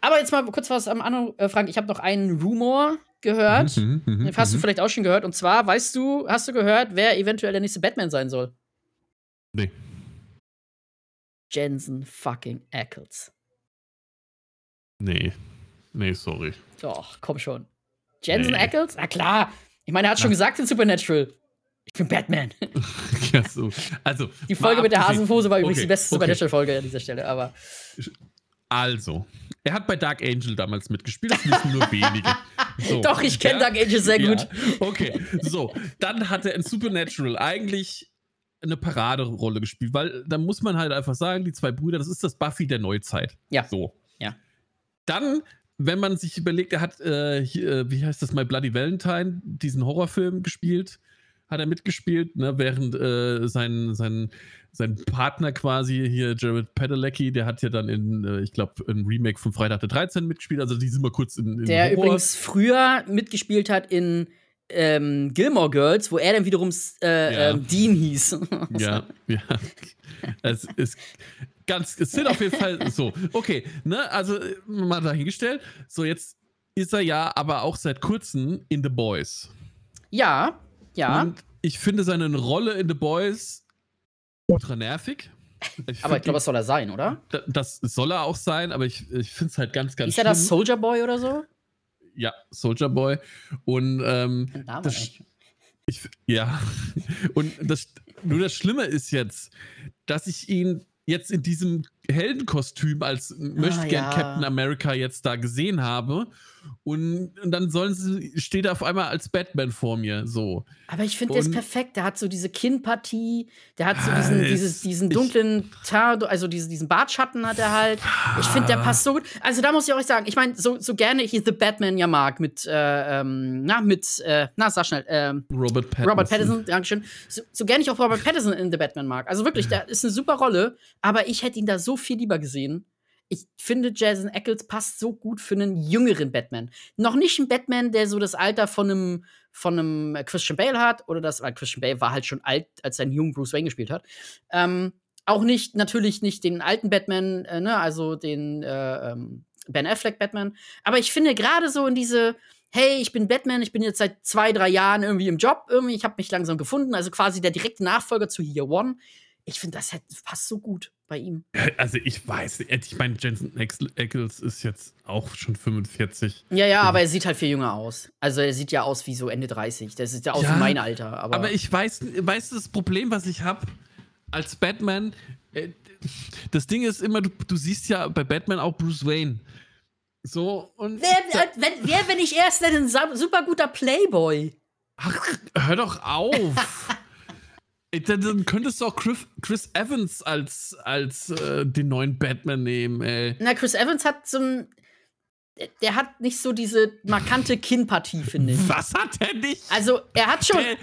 Aber jetzt mal kurz was am anderen, äh, Frank. Ich habe noch einen Rumor gehört. Mhm, mh, Den hast mh. du vielleicht auch schon gehört. Und zwar, weißt du, hast du gehört, wer eventuell der nächste Batman sein soll? Nee. Jensen fucking Ackles. Nee. Nee, sorry. Doch, komm schon. Jensen nee. Ackles? Na klar. Ich meine, er hat schon gesagt in Supernatural. Ich bin Batman. <laughs> <laughs> ja, so. Also, die Folge mit der Hasenhose war übrigens okay, die beste okay. Supernatural-Folge an dieser Stelle, aber. Also, Er hat bei Dark Angel damals mitgespielt, das wissen nur wenige. <laughs> So, Doch, ich kenne ja? Dark Angel sehr gut. Ja, okay, so. Dann hat er in Supernatural eigentlich eine Paraderolle gespielt, weil da muss man halt einfach sagen, die zwei Brüder, das ist das Buffy der Neuzeit. Ja. So. Ja. Dann, wenn man sich überlegt, er hat, äh, hier, äh, wie heißt das, My Bloody Valentine, diesen Horrorfilm gespielt, hat er mitgespielt, ne, während äh, sein, sein, sein Partner quasi hier, Jared Padalecki, der hat ja dann in, äh, ich glaube, ein Remake von Freitag der 13 mitgespielt, also die sind mal kurz in, in Der Horror. übrigens früher mitgespielt hat in ähm, Gilmore Girls, wo er dann wiederum äh, ja. ähm, Dean hieß. <laughs> ja, ja. Es ist ganz, es sind auf jeden Fall so. Okay, ne, also mal dahingestellt. So, jetzt ist er ja aber auch seit kurzem in The Boys. Ja, ja. Und ich finde seine Rolle in The Boys ultra nervig. Ich aber ich glaube, das soll er sein, oder? Das soll er auch sein, aber ich, ich finde es halt ganz, ganz Ist er das Soldier Boy oder so? Ja, Soldier Boy. Und ähm, das, ich, ja, <laughs> und das, nur das Schlimme ist jetzt, dass ich ihn jetzt in diesem Heldenkostüm als möchte gern ah, ja. Captain America jetzt da gesehen habe und, und, dann sollen sie, steht er auf einmal als Batman vor mir, so. Aber ich finde, der ist perfekt. Der hat so diese Kinnpartie, der hat so diesen, dieses, diesen dunklen Tar, also diesen, diesen Bartschatten hat er halt. Ich finde, der passt so gut. Also da muss ich euch sagen, ich meine, so, so gerne ich The Batman ja mag mit, äh, ähm, na, mit, äh, na, sag schnell, äh, Robert Pattinson. Robert Pattinson, Dankeschön. So, so gerne ich auch Robert Pattinson in The Batman mag. Also wirklich, der ist eine super Rolle, aber ich hätte ihn da so viel lieber gesehen ich finde, Jason Eccles passt so gut für einen jüngeren Batman. Noch nicht ein Batman, der so das Alter von einem, von einem Christian Bale hat, oder das, weil Christian Bale war halt schon alt, als er einen jungen Bruce Wayne gespielt hat. Ähm, auch nicht, natürlich nicht den alten Batman, äh, ne, also den äh, ähm, Ben Affleck Batman. Aber ich finde gerade so in diese, hey, ich bin Batman, ich bin jetzt seit zwei, drei Jahren irgendwie im Job, irgendwie, ich habe mich langsam gefunden, also quasi der direkte Nachfolger zu Year One ich finde, das passt so gut bei ihm. Also ich weiß, ich meine, Jensen Eccles ist jetzt auch schon 45. Ja, ja, aber er sieht halt viel jünger aus. Also er sieht ja aus wie so Ende 30. Der sieht ja aus ja, wie mein Alter. Aber, aber ich weiß, weißt du, das Problem, was ich habe als Batman, äh, das Ding ist immer, du, du siehst ja bei Batman auch Bruce Wayne. So, und. Wer, wenn, wer, wenn ich erst ein super guter Playboy? Ach, hör doch auf. <laughs> Dann könntest du auch Chris, Chris Evans als, als äh, den neuen Batman nehmen, ey. Na, Chris Evans hat so ein der hat nicht so diese markante Kinnpartie, finde ich. Was hat er nicht? Also, er hat schon. Der,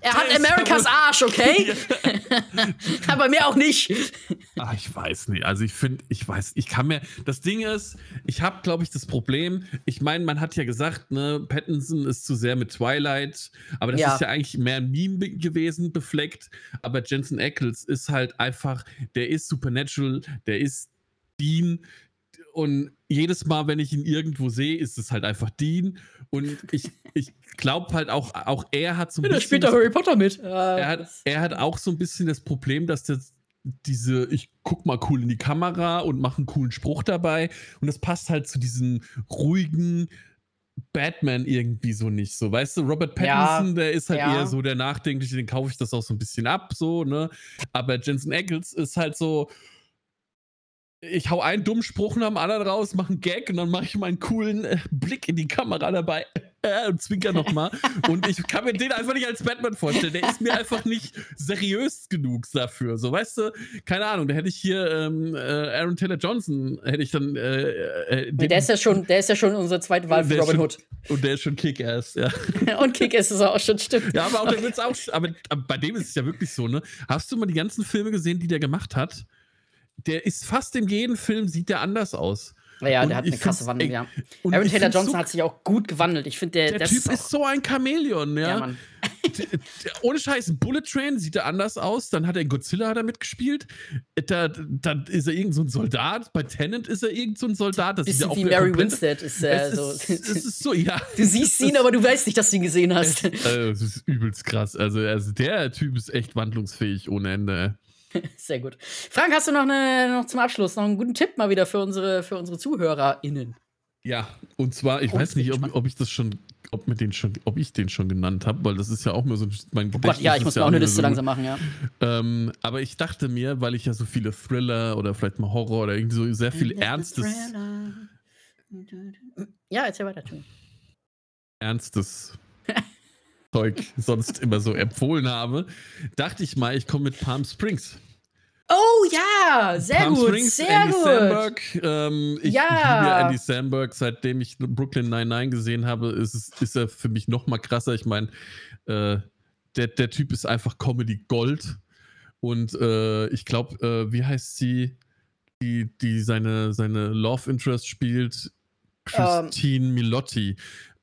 er hat Amerikas Arsch, okay? <laughs> <laughs> aber mehr auch nicht. Ach, ich weiß nicht. Also, ich finde, ich weiß, ich kann mir. Das Ding ist, ich habe, glaube ich, das Problem. Ich meine, man hat ja gesagt, ne, Pattinson ist zu sehr mit Twilight, aber das ja. ist ja eigentlich mehr ein Meme gewesen, befleckt. Aber Jensen Ackles ist halt einfach, der ist Supernatural, der ist Dean und jedes Mal, wenn ich ihn irgendwo sehe, ist es halt einfach Dean. Und ich, ich glaube halt auch, auch er hat so ein ja, bisschen. spielt da Harry Potter mit. Er hat, er hat auch so ein bisschen das Problem, dass das diese, ich guck mal cool in die Kamera und mache einen coolen Spruch dabei. Und das passt halt zu diesem ruhigen Batman irgendwie so nicht so. Weißt du, Robert Pattinson, ja, der ist halt ja. eher so der Nachdenkliche, den kaufe ich das auch so ein bisschen ab, so, ne? Aber Jensen Ackles ist halt so, ich hau einen dummen Spruch nach dem anderen raus, mache einen Gag und dann mache ich meinen coolen äh, Blick in die Kamera dabei äh, und zwinker nochmal. und ich kann mir den einfach nicht als Batman vorstellen. Der ist mir einfach nicht seriös genug dafür. So, weißt du, keine Ahnung, da hätte ich hier ähm, äh, Aaron Taylor Johnson, hätte ich dann. Äh, äh der, ist ja schon, der ist ja schon unsere zweite Wahl für Robin Hood. Und der ist schon Kick-Ass, ja. <laughs> und Kick-Ass ist auch schon, stimmt. Ja, aber auch, der wird's auch, aber, aber bei dem ist es ja wirklich so, ne? Hast du mal die ganzen Filme gesehen, die der gemacht hat? Der ist fast in jedem Film, sieht der anders aus. Ja, und der hat eine krasse Wandlung, ja. Aaron Taylor Johnson so, hat sich auch gut gewandelt. Ich finde, der, der Typ ist, ist, so ein Chamäleon, ja. ja Mann. <laughs> Ohne Scheiß, Bullet Train sieht er anders aus. Dann hat er in Godzilla hat er mitgespielt. Da, dann ist er irgend so ein Soldat. Bei Tennant ist er irgend so ein Soldat. Das Bisschen ist wie Mary Winstead. Ist, äh, so. Ist, es ist so, ja. <laughs> Du siehst ihn, aber du weißt nicht, dass du ihn gesehen hast. Also, das ist übelst krass. Also, also der Typ ist echt wandlungsfähig ohne Ende. <laughs> Sehr gut. Frank, hast du noch, eine, noch zum Abschluss noch einen guten Tipp mal wieder für unsere, für unsere ZuhörerInnen? Ja, und zwar, ich oh, weiß nicht, ob, ob, ich das schon, ob, mit den schon, ob ich den schon genannt habe, weil das ist ja auch nur so mein oh Gott, ja, ich muss mir auch eine Liste so langsam machen, ja. Ähm, aber ich dachte mir, weil ich ja so viele Thriller oder vielleicht mal Horror oder irgendwie so sehr viel Ernstes. Ja, erzähl weiter, Tony. Ernstes Zeug sonst immer so empfohlen habe, dachte ich mal, ich komme mit Palm Springs. Oh ja, sehr Palm gut, Springs, sehr Andy gut. Samberg. Ähm, ich Ja. liebe Andy Samberg. Seitdem ich Brooklyn 99 gesehen habe, ist, es, ist er für mich noch mal krasser. Ich meine, äh, der, der Typ ist einfach Comedy Gold. Und äh, ich glaube, äh, wie heißt sie, die, die seine, seine Love Interest spielt? Christine Milotti.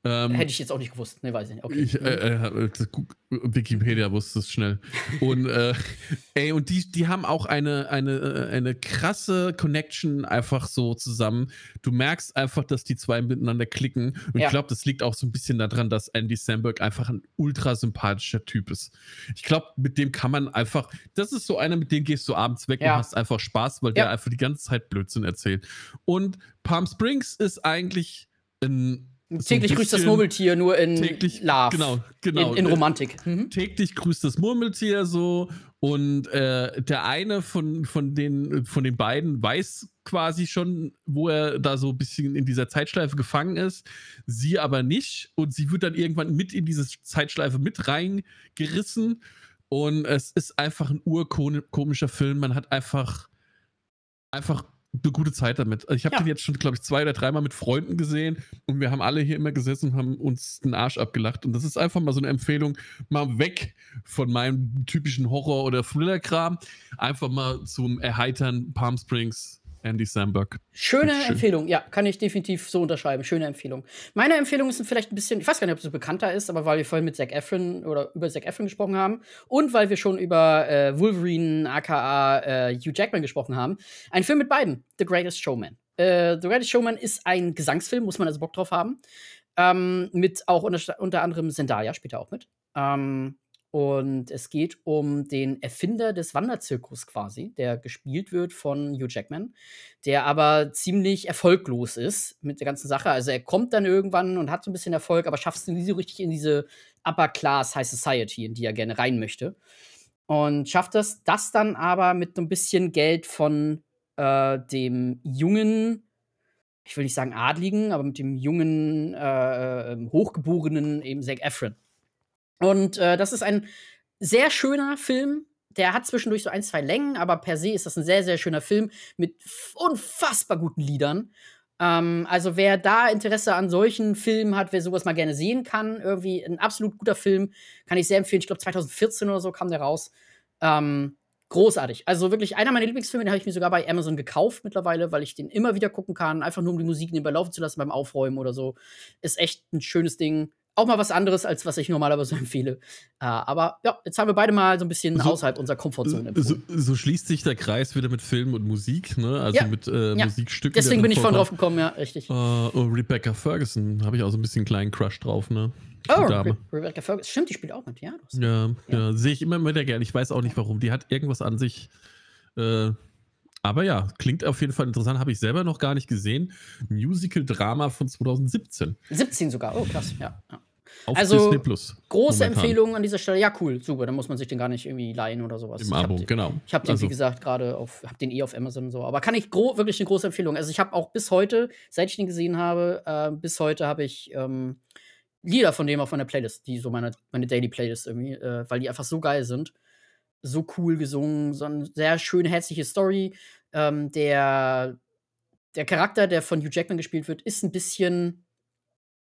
Ähm, Hätte ich jetzt auch nicht gewusst. Ne, weiß ich nicht. Okay. ich, äh, äh, das gu- Wikipedia wusste es schnell. Und äh, <laughs> ey, und die, die haben auch eine, eine, äh, eine krasse Connection einfach so zusammen. Du merkst einfach, dass die zwei miteinander klicken. Und Ja. ich glaube, das liegt auch so ein bisschen daran, dass Andy Samberg einfach ein ultra sympathischer Typ ist. Ich glaube, mit dem kann man einfach, das ist so einer, mit dem gehst du abends weg Ja. und hast einfach Spaß, weil Ja. der einfach die ganze Zeit Blödsinn erzählt. Und Palm Springs ist eigentlich ein Täglich grüßt das Murmeltier nur in täglich Love. Genau, genau. In, in Äh, Romantik. Mhm. Täglich grüßt das Murmeltier so und äh, der eine von, von, den, von den beiden weiß quasi schon, wo er da so ein bisschen in dieser Zeitschleife gefangen ist, sie aber nicht und sie wird dann irgendwann mit in diese Zeitschleife mit reingerissen und es ist einfach ein urkomischer Film. Man hat einfach, einfach eine gute Zeit damit. Ich habe Ja. den jetzt schon, glaube ich, zwei oder dreimal mit Freunden gesehen und wir haben alle hier immer gesessen und haben uns den Arsch abgelacht. Und das ist einfach mal so eine Empfehlung, mal weg von meinem typischen Horror- oder Thriller-Kram, einfach mal zum Erheitern Palm Springs, Andy Samberg. Schöne Schön. Empfehlung, ja, kann ich definitiv so unterschreiben. Schöne Empfehlung. Meine Empfehlung ist vielleicht ein bisschen, ich weiß gar nicht, ob es so bekannter ist, aber weil wir vorhin mit Zac Efron oder über Zac Efron gesprochen haben und weil wir schon über äh, Wolverine, aka äh, Hugh Jackman gesprochen haben, ein Film mit beiden, The Greatest Showman. Äh, The Greatest Showman ist ein Gesangsfilm, muss man also Bock drauf haben. Ähm, mit auch unter, unter anderem Zendaya spielt er auch mit. Ähm, und es geht um den Erfinder des Wanderzirkus quasi, der gespielt wird von Hugh Jackman, der aber ziemlich erfolglos ist mit der ganzen Sache. Also er kommt dann irgendwann und hat so ein bisschen Erfolg, aber schafft es nie so richtig in diese Upper Class High Society, in die er gerne rein möchte. Und schafft das, das dann aber mit so ein bisschen Geld von äh, dem jungen, ich will nicht sagen Adligen, aber mit dem jungen, äh, äh, Hochgeborenen eben Zac Efron. Und äh, das ist ein sehr schöner Film. Der hat zwischendurch so ein, zwei Längen, aber per se ist das ein sehr, sehr schöner Film mit unfassbar guten Liedern. Ähm, also wer da Interesse an solchen Filmen hat, wer sowas mal gerne sehen kann, irgendwie ein absolut guter Film, kann ich sehr empfehlen. Ich glaube 2014 oder so kam der raus. Ähm, großartig. Also wirklich einer meiner Lieblingsfilme, den habe ich mir sogar bei Amazon gekauft mittlerweile, weil ich den immer wieder gucken kann, einfach nur um die Musik nebenbei laufen zu lassen beim Aufräumen oder so. Ist echt ein schönes Ding. Auch mal was anderes, als was ich normalerweise <laughs> empfehle. Äh, aber ja, jetzt haben wir beide mal so ein bisschen So- außerhalb unserer Komfortzone So, so schließt sich der Kreis wieder mit Film und Musik, ne? Also Ja. mit äh, Ja. Musikstücken. Deswegen bin ich vorhin drauf gekommen, ja, richtig. Äh, oh, Rebecca Ferguson, habe ich auch so ein bisschen einen kleinen Crush drauf, ne? Die Oh, Dame. Re Rebecca Ferguson. Stimmt, die spielt auch mit, ja. Ja, Ja. sehe ich immer wieder gern. Ich weiß auch nicht warum. Die hat irgendwas an sich. Äh, aber ja, klingt auf jeden Fall interessant. Habe ich selber noch gar nicht gesehen. Musical-Drama von 2017 17 sogar. Oh, krass, ja. ja. auf Also, Disney Plus. Große Momentan. Empfehlung an dieser Stelle. Ja, cool, super. Dann muss man sich den gar nicht irgendwie leihen oder sowas. Im ich Abo, den- genau. Ich habe den, Also, wie gesagt, gerade auf, hab den eh auf Amazon und so. Aber kann ich gro wirklich eine große Empfehlung. Also ich habe auch bis heute, seit ich den gesehen habe, äh, bis heute habe ich ähm, Lieder von dem auf meiner Playlist, die so meine, meine Daily Playlist irgendwie, äh, weil die einfach so geil sind. So cool gesungen, so eine sehr schöne, herzliche Story. Ähm, der, der Charakter, der von Hugh Jackman gespielt wird, ist ein bisschen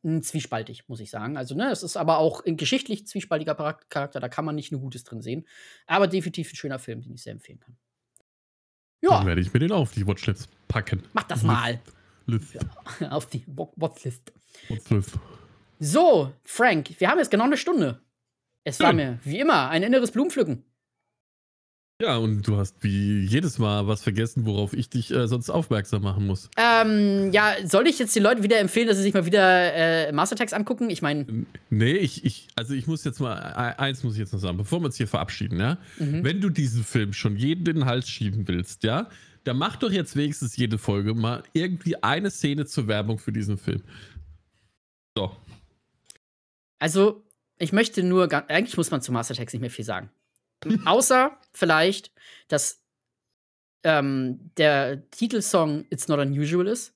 mm, zwiespaltig, muss ich sagen. Also, ne, es ist aber auch ein geschichtlich zwiespaltiger Charakter, da kann man nicht nur Gutes drin sehen. Aber definitiv ein schöner Film, den ich sehr empfehlen kann. Dann Ja, werde ich mir den auf die Watchlist packen. mach das mal List. <laughs> auf die Watchlist. Watchlist. So, Frank, wir haben jetzt genau eine Stunde. Es war Schön. mir, wie immer, ein inneres Blumenpflücken. Ja, und du hast wie jedes Mal was vergessen, worauf ich dich äh, sonst aufmerksam machen muss. Ähm, ja, soll ich jetzt den Leuten wieder empfehlen, dass sie sich mal wieder äh, Master Attacks angucken? Ich meine, Nee, ich, ich, also ich muss jetzt mal, e- eins muss ich jetzt noch sagen, bevor wir uns hier verabschieden, ja. Mhm. Wenn du diesen Film schon jeden in den Hals schieben willst, ja, dann mach doch jetzt wenigstens jede Folge mal irgendwie eine Szene zur Werbung für diesen Film. So. also, ich möchte nur, eigentlich muss man zu Master Attacks nicht mehr viel sagen. Außer vielleicht, dass ähm, der Titelsong It's Not Unusual ist.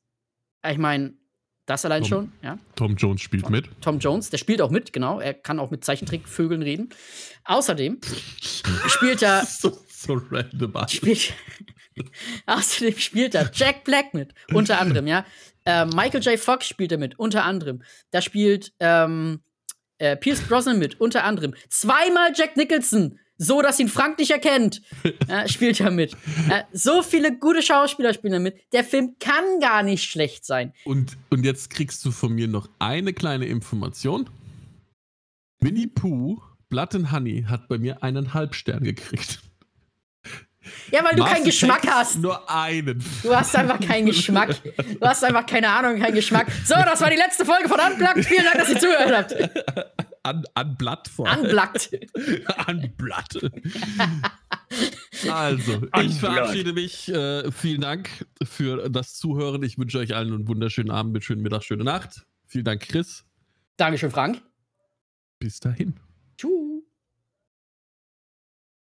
Ich meine, Das allein Tom, schon, ja. Tom Jones spielt Tom, mit. Tom Jones, der spielt auch mit, genau. Er kann auch mit Zeichentrickvögeln reden. Außerdem <laughs> spielt er. so, so random. Spielt, <laughs> außerdem spielt er Jack Black mit, unter anderem, ja. Äh, Michael J. Fox spielt er mit, unter anderem. Da spielt ähm, äh, Pierce Brosnan mit, unter anderem. Zweimal Jack Nicholson so dass ihn Frank nicht erkennt, <laughs> äh, spielt er mit. Äh, so viele gute Schauspieler spielen da mit. Der Film kann gar nicht schlecht sein. Und, und jetzt kriegst du von mir noch eine kleine Information. Winnie Pooh, Blood and Honey, hat bei mir einen Halbstern gekriegt. Ja, weil du Master keinen Geschmack hast. Nur einen. Du hast einfach keinen Geschmack. Du hast einfach keine Ahnung, keinen Geschmack. So, das war die letzte Folge von Unplugged. Vielen Dank, dass ihr zugehört habt. An, an Blatt vor. Unplugged. <laughs> an Blatt. <laughs> also, ich verabschiede mich. Äh, vielen Dank für das Zuhören. Ich wünsche euch allen einen wunderschönen Abend, mit schönen Mittag, schöne Nacht. Vielen Dank, Chris. Dankeschön, Frank. Bis dahin. Tschüss.